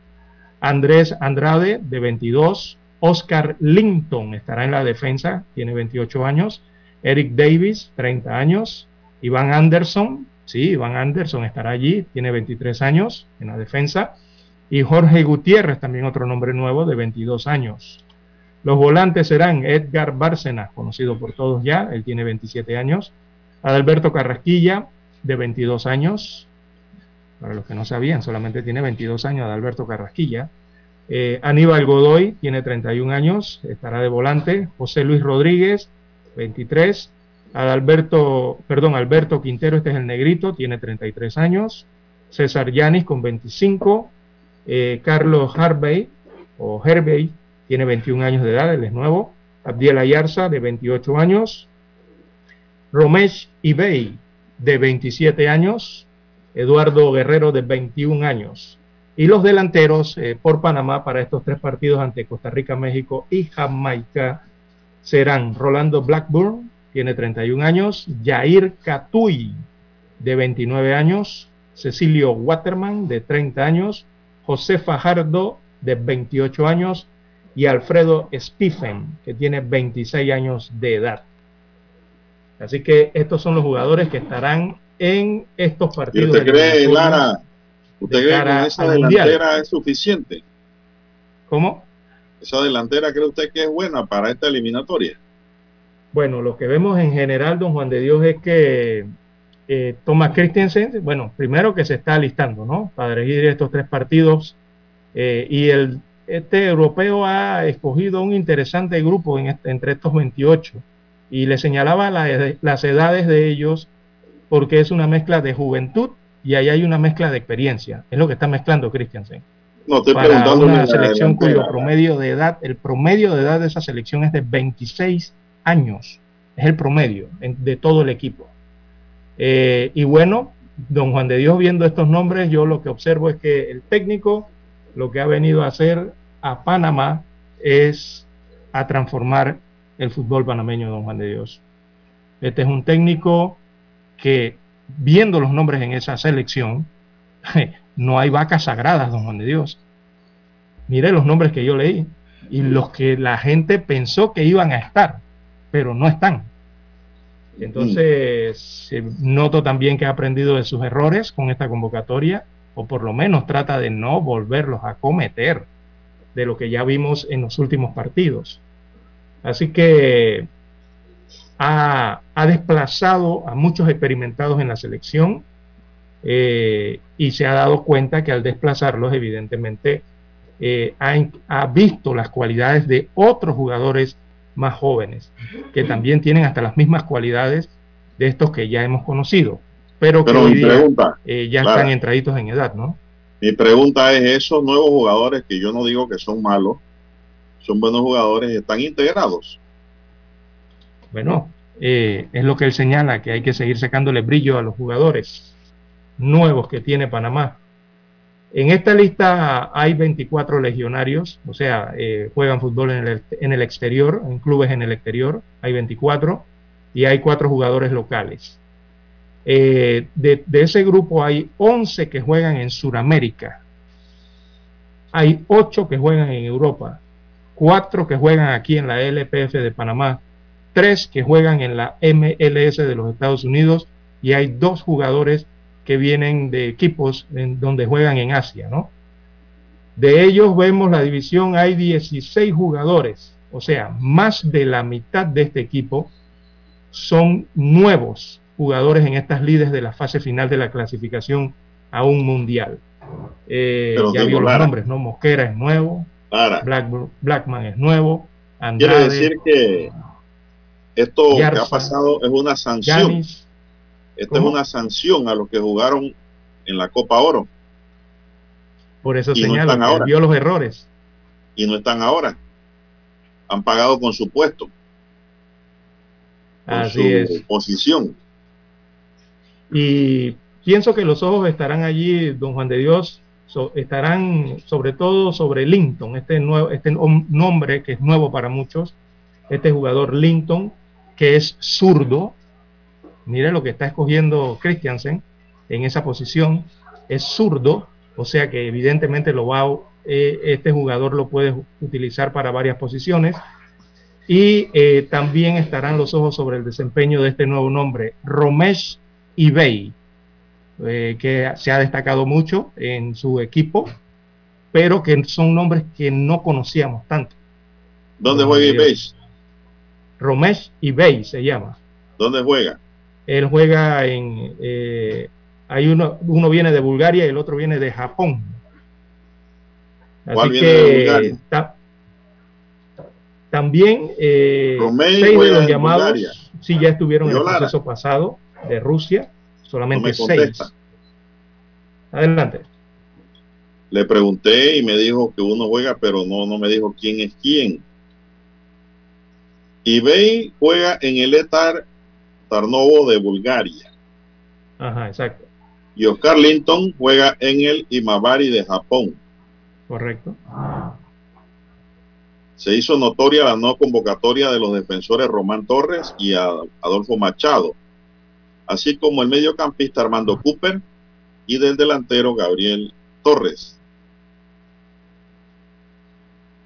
Andrés Andrade, de 22, Oscar Linton estará en la defensa, tiene 28 años, Eric Davis, 30 años, Iván Anderson, sí, Iván Anderson estará allí, tiene 23 años en la defensa, y Jorge Gutiérrez, también otro nombre nuevo, de 22 años. Los volantes serán Edgar Bárcena, conocido por todos ya, él tiene 27 años, Adalberto Carrasquilla, de 22 años, para los que no sabían, solamente tiene 22 años Adalberto Carrasquilla, eh, Aníbal Godoy tiene 31 años, estará de volante. José Luis Rodríguez, 23. Adalberto, perdón, Alberto Quintero, este es el negrito, tiene 33 años. César Yanis con 25. Eh, Carlos Harvey o Hervey tiene 21 años de edad, él es nuevo. Abdiel Ayarza de 28 años. Romesh Ibey de 27 años. Eduardo Guerrero de 21 años. Y los delanteros eh, por Panamá para estos tres partidos ante Costa Rica, México y Jamaica serán Rolando Blackburn, tiene 31 años, Jair Catuy, de 29 años, Cecilio Waterman, de 30 años, José Fajardo, de 28 años, y Alfredo Stephen, que tiene 26 años de edad. Así que estos son los jugadores que estarán en estos partidos. ¿Y usted cree, Lara, ¿Usted cree que esa delantera es suficiente? ¿Cómo? ¿Esa delantera cree usted que es buena para esta eliminatoria? Bueno, lo que vemos en general, don Juan de Dios, es que eh, Thomas Christensen, bueno, primero que se está alistando, ¿no? Para dirigir estos tres partidos. Eh, y el, este europeo ha escogido un interesante grupo en este, entre estos 28 y le señalaba la, las edades de ellos porque es una mezcla de juventud y ahí hay una mezcla de experiencia. Es lo que está mezclando Christiansen. No, estoy para preguntando una selección cuyo promedio de edad, el promedio de edad de esa selección es de 26 años. Es el promedio de todo el equipo. Eh, y bueno, don Juan de Dios viendo estos nombres, yo lo que observo es que el técnico lo que ha venido a hacer a Panamá es a transformar el fútbol panameño, don Juan de Dios. Este es un técnico que viendo los nombres en esa selección, no hay vacas sagradas, don Juan de Dios. Mire los nombres que yo leí y los que la gente pensó que iban a estar, pero no están. Entonces, noto también que ha aprendido de sus errores con esta convocatoria, o por lo menos trata de no volverlos a cometer de lo que ya vimos en los últimos partidos. Así que ha, desplazado a muchos experimentados en la selección eh, y se ha dado cuenta que al desplazarlos, evidentemente, eh, ha, visto las cualidades de otros jugadores más jóvenes, que también tienen hasta las mismas cualidades de estos que ya hemos conocido, pero que hoy día, eh, ya están entraditos en edad, ¿no? Mi pregunta es, esos nuevos jugadores que yo no digo que son malos, son buenos jugadores, están integrados. Bueno, eh, es lo que él señala, que hay que seguir sacándole brillo a los jugadores nuevos que tiene Panamá. En esta lista hay 24 legionarios, o sea, eh, juegan fútbol en el, en el, exterior, en clubes en el exterior, hay 24, y hay cuatro jugadores locales. Eh, de, ese grupo hay 11 que juegan en Sudamérica, hay 8 que juegan en Europa, 4 que juegan aquí en la LPF de Panamá, tres que juegan en la MLS de los Estados Unidos. Y hay dos jugadores que vienen de equipos en donde juegan en Asia, ¿no? De ellos vemos la división, hay 16 jugadores, o sea, más de la mitad de este equipo son nuevos jugadores en estas líderes de la fase final de la clasificación a un mundial. Eh, ya vio los nombres, ¿no? Mosquera es nuevo, Black, Blackman es nuevo, Quiere decir que esto que ha pasado es una sanción. Esto es una sanción a los que jugaron en la Copa Oro. Por eso señala no vio los errores. Y no están ahora. Han pagado con su puesto. Con Así su es. posición. Y pienso que los ojos estarán allí, don Juan de Dios, estarán sobre todo sobre Linton, este, nuevo, este nom- nombre que es nuevo para muchos, este jugador Linton, que es zurdo. Mire lo que está escogiendo Christiansen en esa posición, es zurdo, o sea que evidentemente lo va, eh, este jugador lo puede utilizar para varias posiciones. Y eh, también estarán los ojos sobre el desempeño de este nuevo nombre, Romesh Ibey, eh, que se ha destacado mucho en su equipo, pero que son nombres que no conocíamos tanto. ¿Dónde juega Ibeix? Romesh Ibey se llama. ¿Dónde juega? Él juega en... eh, hay uno, uno viene de Bulgaria y el otro viene de Japón. ¿Cuál Así de que Bulgaria? ta- también eh, seis de los llamados Bulgaria. sí ya estuvieron en el proceso pasado de Rusia, solamente me seis. Adelante. Le pregunté y me dijo que uno juega, pero no, no me dijo quién es quién. Ibey juega en el Etar Tarnovo de Bulgaria. Ajá, exacto, Y Oscar Linton juega en el Imabari de Japón. correcto. Se hizo notoria la no convocatoria de los defensores Román Torres y Adolfo Machado, así como el mediocampista Armando Cooper y del delantero Gabriel Torres.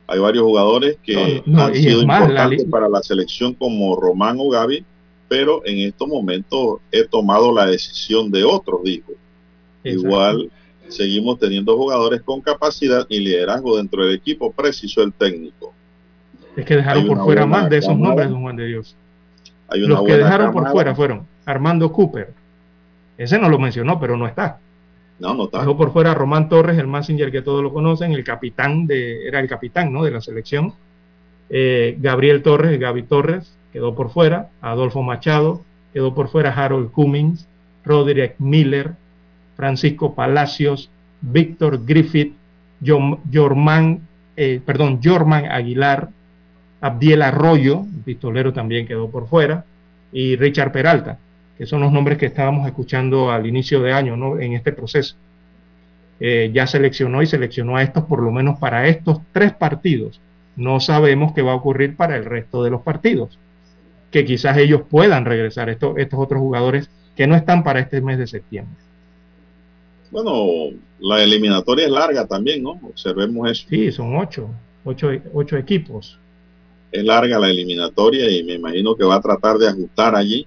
Hay varios jugadores que No, no, han sido más, importantes para la selección como Román o Gaby, pero en estos momentos he tomado la decisión de otros, dijo. Exacto. Igual seguimos teniendo jugadores con capacidad y liderazgo dentro del equipo, precisó el técnico. Es que dejaron por fuera más de esos cámara. nombres, don Juan de Dios. Hay una Los que dejaron por fuera fueron Armando Cooper. Ese no lo mencionó, pero no está. No, no está. Dejó por fuera a Román Torres, el Massinger que todos lo conocen, el capitán de, era el capitán, ¿no? De la selección. Eh, Gabriel Torres, Gaby Torres, quedó por fuera. Adolfo Machado, quedó por fuera Harold Cummings, Roderick Miller, Francisco Palacios, Víctor Griffith, Jorman, eh, perdón, Jorman Aguilar, Abdiel Arroyo, el pistolero también quedó por fuera, y Richard Peralta, que son los nombres que estábamos escuchando al inicio de año, ¿no? En este proceso. Eh, ya seleccionó y seleccionó a estos por lo menos para estos tres partidos. No sabemos qué va a ocurrir para el resto de los partidos. Que quizás ellos puedan regresar, estos, estos otros jugadores que no están para este mes de septiembre. Bueno, la eliminatoria es larga también, ¿no? Observemos eso. Sí, son ocho, ocho, ocho equipos. Es larga la eliminatoria y me imagino que va a tratar de ajustar allí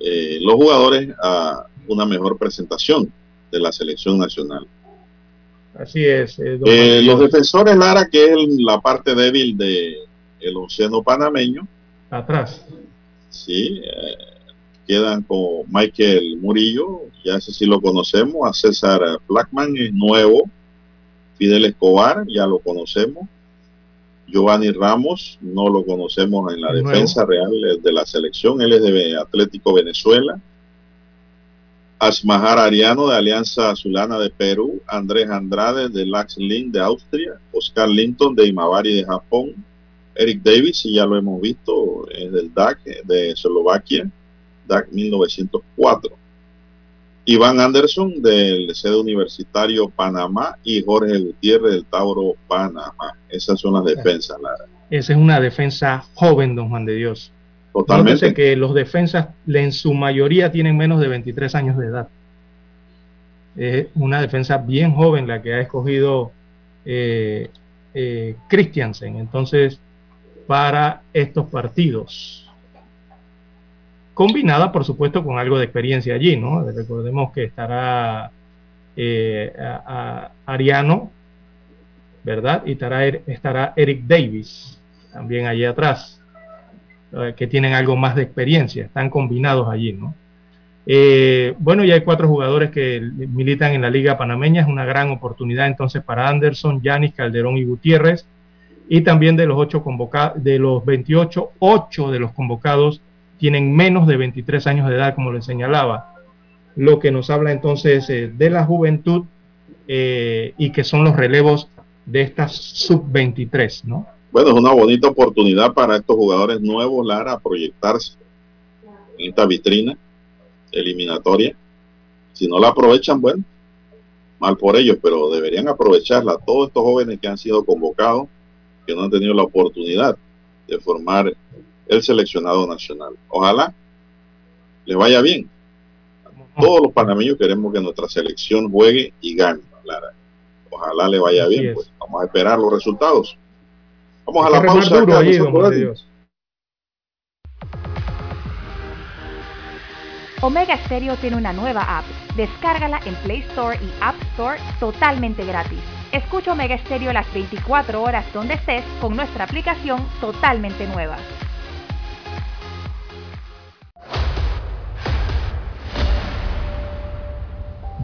eh, los jugadores a una mejor presentación de la selección nacional. Así es. eh, Eh, los defensores Lara, que es la parte débil de el onceno panameño, Atrás. sí, eh, quedan con Michael Murillo, ya ese sí lo conocemos, a César Blackman es nuevo, Fidel Escobar, ya lo conocemos, Giovanni Ramos, no lo conocemos en la defensa real de la selección, él es de Atlético Venezuela, Asmahar Ariano de Alianza Azulana de Perú, Andrés Andrade de Lax Lin de Austria, Oscar Linton de Imabari de Japón, Eric Davis, y ya lo hemos visto, es del DAC de Eslovaquia, DAC 1904. Iván Anderson del sede universitario Panamá y Jorge Gutiérrez del Tauro Panamá. Esas son las defensas, Lara. Esa es una defensa joven, don Juan de Dios. Totalmente. Nótese que los defensas en su mayoría tienen menos de 23 años de edad. Es una defensa bien joven la que ha escogido eh, eh, Christiansen. Entonces, para estos partidos. Combinada, por supuesto, con algo de experiencia allí, ¿no? Recordemos que estará eh, Ariano, ¿verdad? Y estará, Er- estará Eric Davis también allí atrás eh, que tienen algo más de experiencia, están combinados allí, ¿no? Eh, bueno, ya hay cuatro jugadores que militan en la Liga Panameña, es una gran oportunidad entonces para Anderson, Yanis, Calderón y Gutiérrez, y también de los ocho convocados, de los 28, ocho de los convocados tienen menos de 23 años de edad, como les señalaba, lo que nos habla entonces eh, de la juventud eh, y que son los relevos de estas sub-23, ¿no? Bueno, es una bonita oportunidad para estos jugadores nuevos, Lara, proyectarse en esta vitrina eliminatoria. Si no la aprovechan, bueno, mal por ellos, pero deberían aprovecharla. Todos estos jóvenes que han sido convocados, que no han tenido la oportunidad de formar el seleccionado nacional. Ojalá les vaya bien. Todos los panameños queremos que nuestra selección juegue y gane. Lara. Ojalá le vaya Así bien. es. Pues vamos a esperar los resultados. Vamos a la pausa. duro acá, ahí. Omega Stereo tiene una nueva app. Descárgala en Play Store y App Store totalmente gratis. Escucha Omega Stereo las 24 horas donde estés con nuestra aplicación totalmente nueva.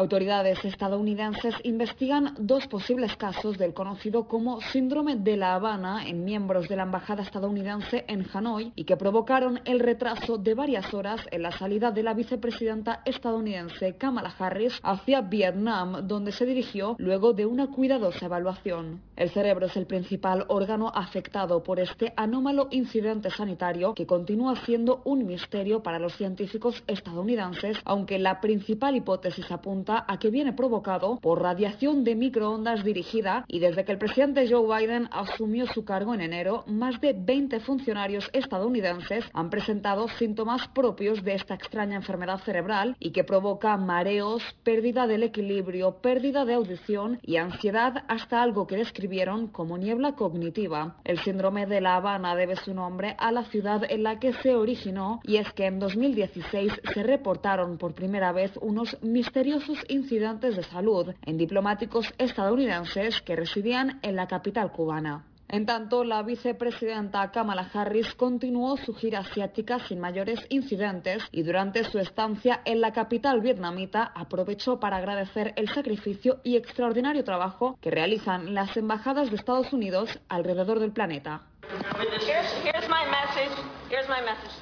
Autoridades estadounidenses investigan dos posibles casos del conocido como síndrome de La Habana en miembros de la embajada estadounidense en Hanoi y que provocaron el retraso de varias horas en la salida de la vicepresidenta estadounidense Kamala Harris hacia Vietnam, donde se dirigió luego de una cuidadosa evaluación. El cerebro es el principal órgano afectado por este anómalo incidente sanitario que continúa siendo un misterio para los científicos estadounidenses, aunque la principal hipótesis apunta a que viene provocado por radiación de microondas dirigida y desde que el presidente Joe Biden asumió su cargo en enero, más de 20 funcionarios estadounidenses han presentado síntomas propios de esta extraña enfermedad cerebral y que provoca mareos, pérdida del equilibrio, pérdida de audición y ansiedad hasta algo que describieron como niebla cognitiva. El síndrome de La Habana debe su nombre a la ciudad en la que se originó y es que en 2016 se reportaron por primera vez unos misteriosos incidentes de salud en diplomáticos estadounidenses que residían en la capital cubana. En tanto, la vicepresidenta Kamala Harris continuó su gira asiática sin mayores incidentes y durante su estancia en la capital vietnamita aprovechó para agradecer el sacrificio y extraordinario trabajo que realizan las embajadas de Estados Unidos alrededor del planeta.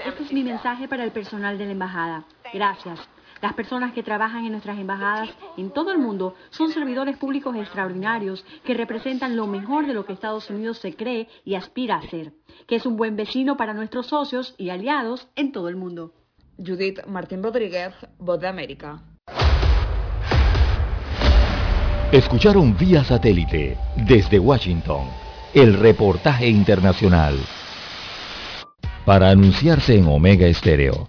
Este es mi mensaje para el personal de la embajada. Gracias. Las personas que trabajan en nuestras embajadas en todo el mundo son servidores públicos extraordinarios que representan lo mejor de lo que Estados Unidos se cree y aspira a ser, que es un buen vecino para nuestros socios y aliados en todo el mundo. Judith Martín Rodríguez, Voz de América. Escucharon vía satélite desde Washington el reportaje internacional. Para anunciarse en Omega Estéreo,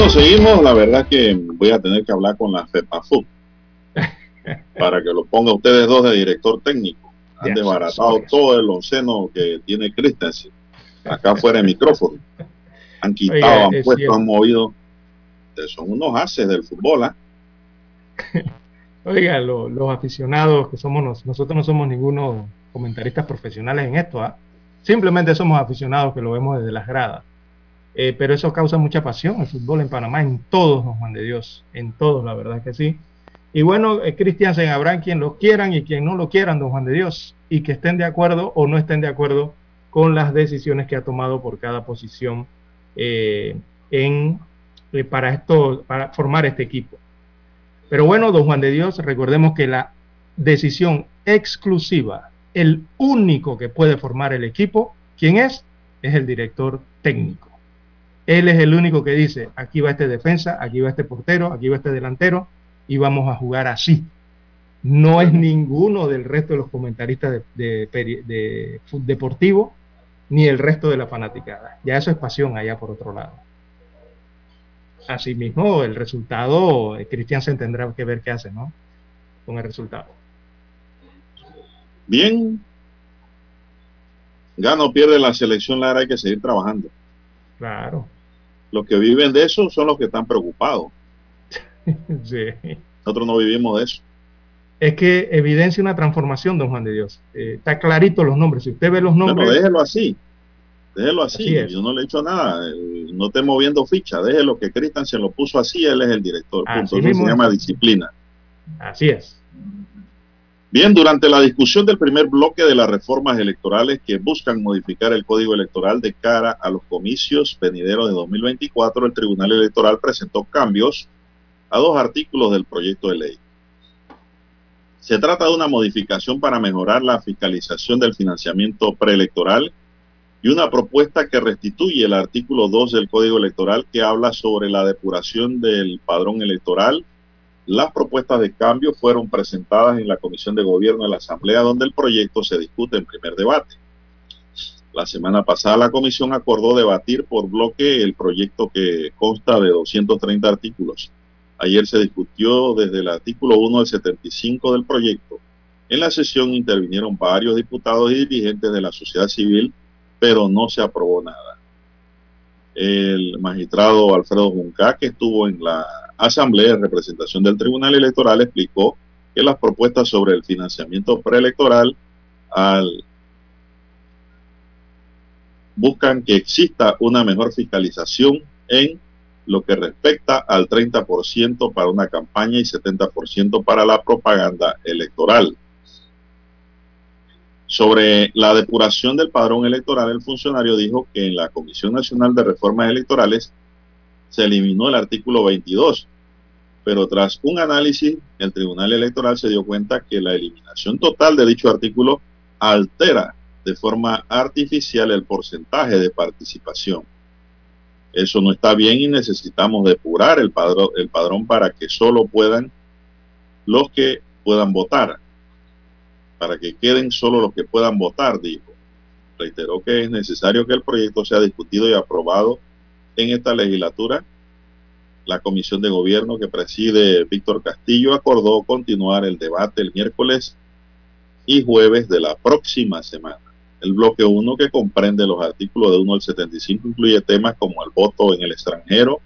Bueno, seguimos. La verdad que voy a tener que hablar con la FEPAFUT para que lo ponga ustedes dos de director técnico. Han desbaratado todo el onceno que tiene Christensen. Acá fuera de micrófono. Han quitado, Oiga, han es puesto, cierto. han movido. Son unos haces del fútbol, ¿ah? Oiga, lo- los aficionados que somos nos- nosotros no somos ninguno comentaristas profesionales en esto, ¿ah? simplemente somos aficionados que lo vemos desde las gradas. Eh, pero eso causa mucha pasión, el fútbol en Panamá, en todos, don Juan de Dios, en todos, la verdad que sí. Y bueno, eh, Christiansen, habrán quien lo quieran y quien no lo quieran, don Juan de Dios, y que estén de acuerdo o no estén de acuerdo con las decisiones que ha tomado por cada posición eh, en, eh, para, esto, para formar este equipo. Pero bueno, don Juan de Dios, recordemos que la decisión exclusiva, el único que puede formar el equipo, ¿quién es? Es el director técnico. Él es el único que dice, aquí va este defensa, aquí va este portero, aquí va este delantero, y vamos a jugar así. no es ninguno del resto de los comentaristas de, de, de, deportivo ni el resto de la fanaticada. Ya eso es pasión allá por otro lado. Asimismo, el resultado, eh, Cristian se tendrá que ver qué hace, ¿no? Con el resultado. Bien. Gana o pierde la selección, Lara, hay que seguir trabajando. Claro. Los que viven de eso son los que están preocupados. sí. Nosotros no vivimos de eso. Es que evidencia una transformación, don Juan de Dios. Eh, está clarito los nombres. Si usted ve los nombres. Bueno, déjelo así. Déjelo así. así Yo no le he hecho nada. No esté moviendo ficha. Déjelo que Cristian se lo puso así. Él es el director. Punto. Eso se llama disciplina. Así es. Bien, durante la discusión del primer bloque de las reformas electorales que buscan modificar el código electoral de cara a los comicios venideros de 2024, el Tribunal Electoral presentó cambios a dos artículos del proyecto de ley. Se trata de una modificación para mejorar la fiscalización del financiamiento preelectoral y una propuesta que restituye el artículo 2 del Código Electoral que habla sobre la depuración del padrón electoral. Las propuestas de cambio fueron presentadas en la Comisión de Gobierno de la Asamblea, donde el proyecto se discute en primer debate. La semana pasada la comisión acordó debatir por bloque el proyecto que consta de 230 artículos. Ayer se discutió desde el artículo 1 al 75 del proyecto. En la sesión intervinieron varios diputados y dirigentes de la sociedad civil pero no se aprobó nada. El magistrado Alfredo Junca, que estuvo en la Asamblea de Representación del Tribunal Electoral, explicó que las propuestas sobre el financiamiento preelectoral al buscan que exista una mejor fiscalización en lo que respecta al 30% para una campaña y 70% para la propaganda electoral. Sobre la depuración del padrón electoral, el funcionario dijo que en la Comisión Nacional de Reformas Electorales se eliminó el artículo 22, pero tras un análisis, el Tribunal Electoral se dio cuenta que la eliminación total de dicho artículo altera de forma artificial el porcentaje de participación. Eso no está bien y necesitamos depurar el padrón, el padrón para que solo puedan los que puedan votar para que queden solo los que puedan votar, dijo. Reiteró que es necesario que el proyecto sea discutido y aprobado en esta legislatura. La comisión de gobierno que preside Víctor Castillo acordó continuar el debate el miércoles y jueves de la próxima semana. El bloque 1, que comprende los artículos de 1 al 75, incluye temas como el voto en el extranjero,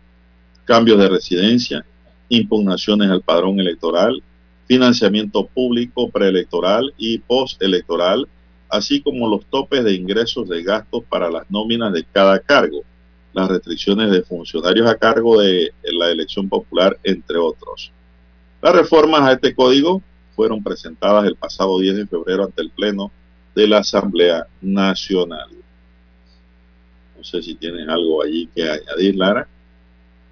cambios de residencia, impugnaciones al padrón electoral, financiamiento público preelectoral y postelectoral, así como los topes de ingresos de gastos para las nóminas de cada cargo, las restricciones de funcionarios a cargo de la elección popular, entre otros. Las reformas a este código fueron presentadas el pasado 10 de febrero ante el Pleno de la Asamblea Nacional. No sé si tienes algo allí que añadir, Lara.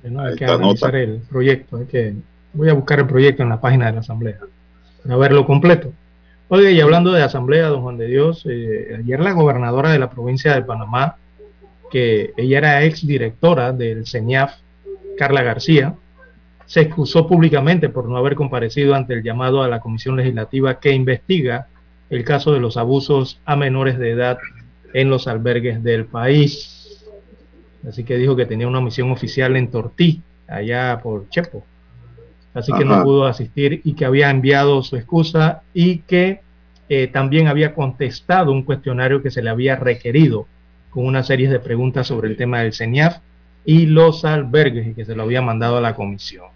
No, hay que analizar el proyecto, hay que Voy a buscar el proyecto en la página de la Asamblea para verlo completo. Oye, y hablando de Asamblea, don Juan de Dios, eh, ayer la gobernadora de la provincia de Panamá, que ella era ex directora del CENIAF, Carla García, se excusó públicamente por no haber comparecido ante el llamado a la Comisión Legislativa que investiga el caso de los abusos a menores de edad en los albergues del país. Así que dijo que tenía una misión oficial en Tortí, allá por Chepo así que no pudo asistir y que había enviado su excusa y que eh, también había contestado un cuestionario que se le había requerido con una serie de preguntas sobre el tema del CENIAF y los albergues y que se lo había mandado a la comisión.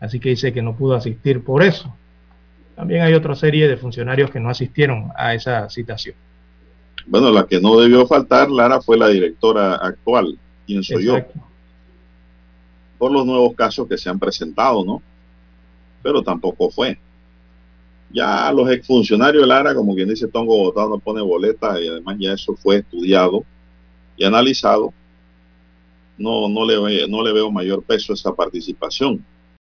Así que dice que no pudo asistir por eso. También hay otra serie de funcionarios que no asistieron a esa citación. Bueno, la que no debió faltar, Lara, fue la directora actual, quien soy yo por los nuevos casos que se han presentado, ¿no? Pero tampoco fue. Ya los exfuncionarios de Lara, como quien dice, Tongo votado no pone boleta y además ya eso fue estudiado y analizado. No, no, le, no le veo mayor peso a esa participación.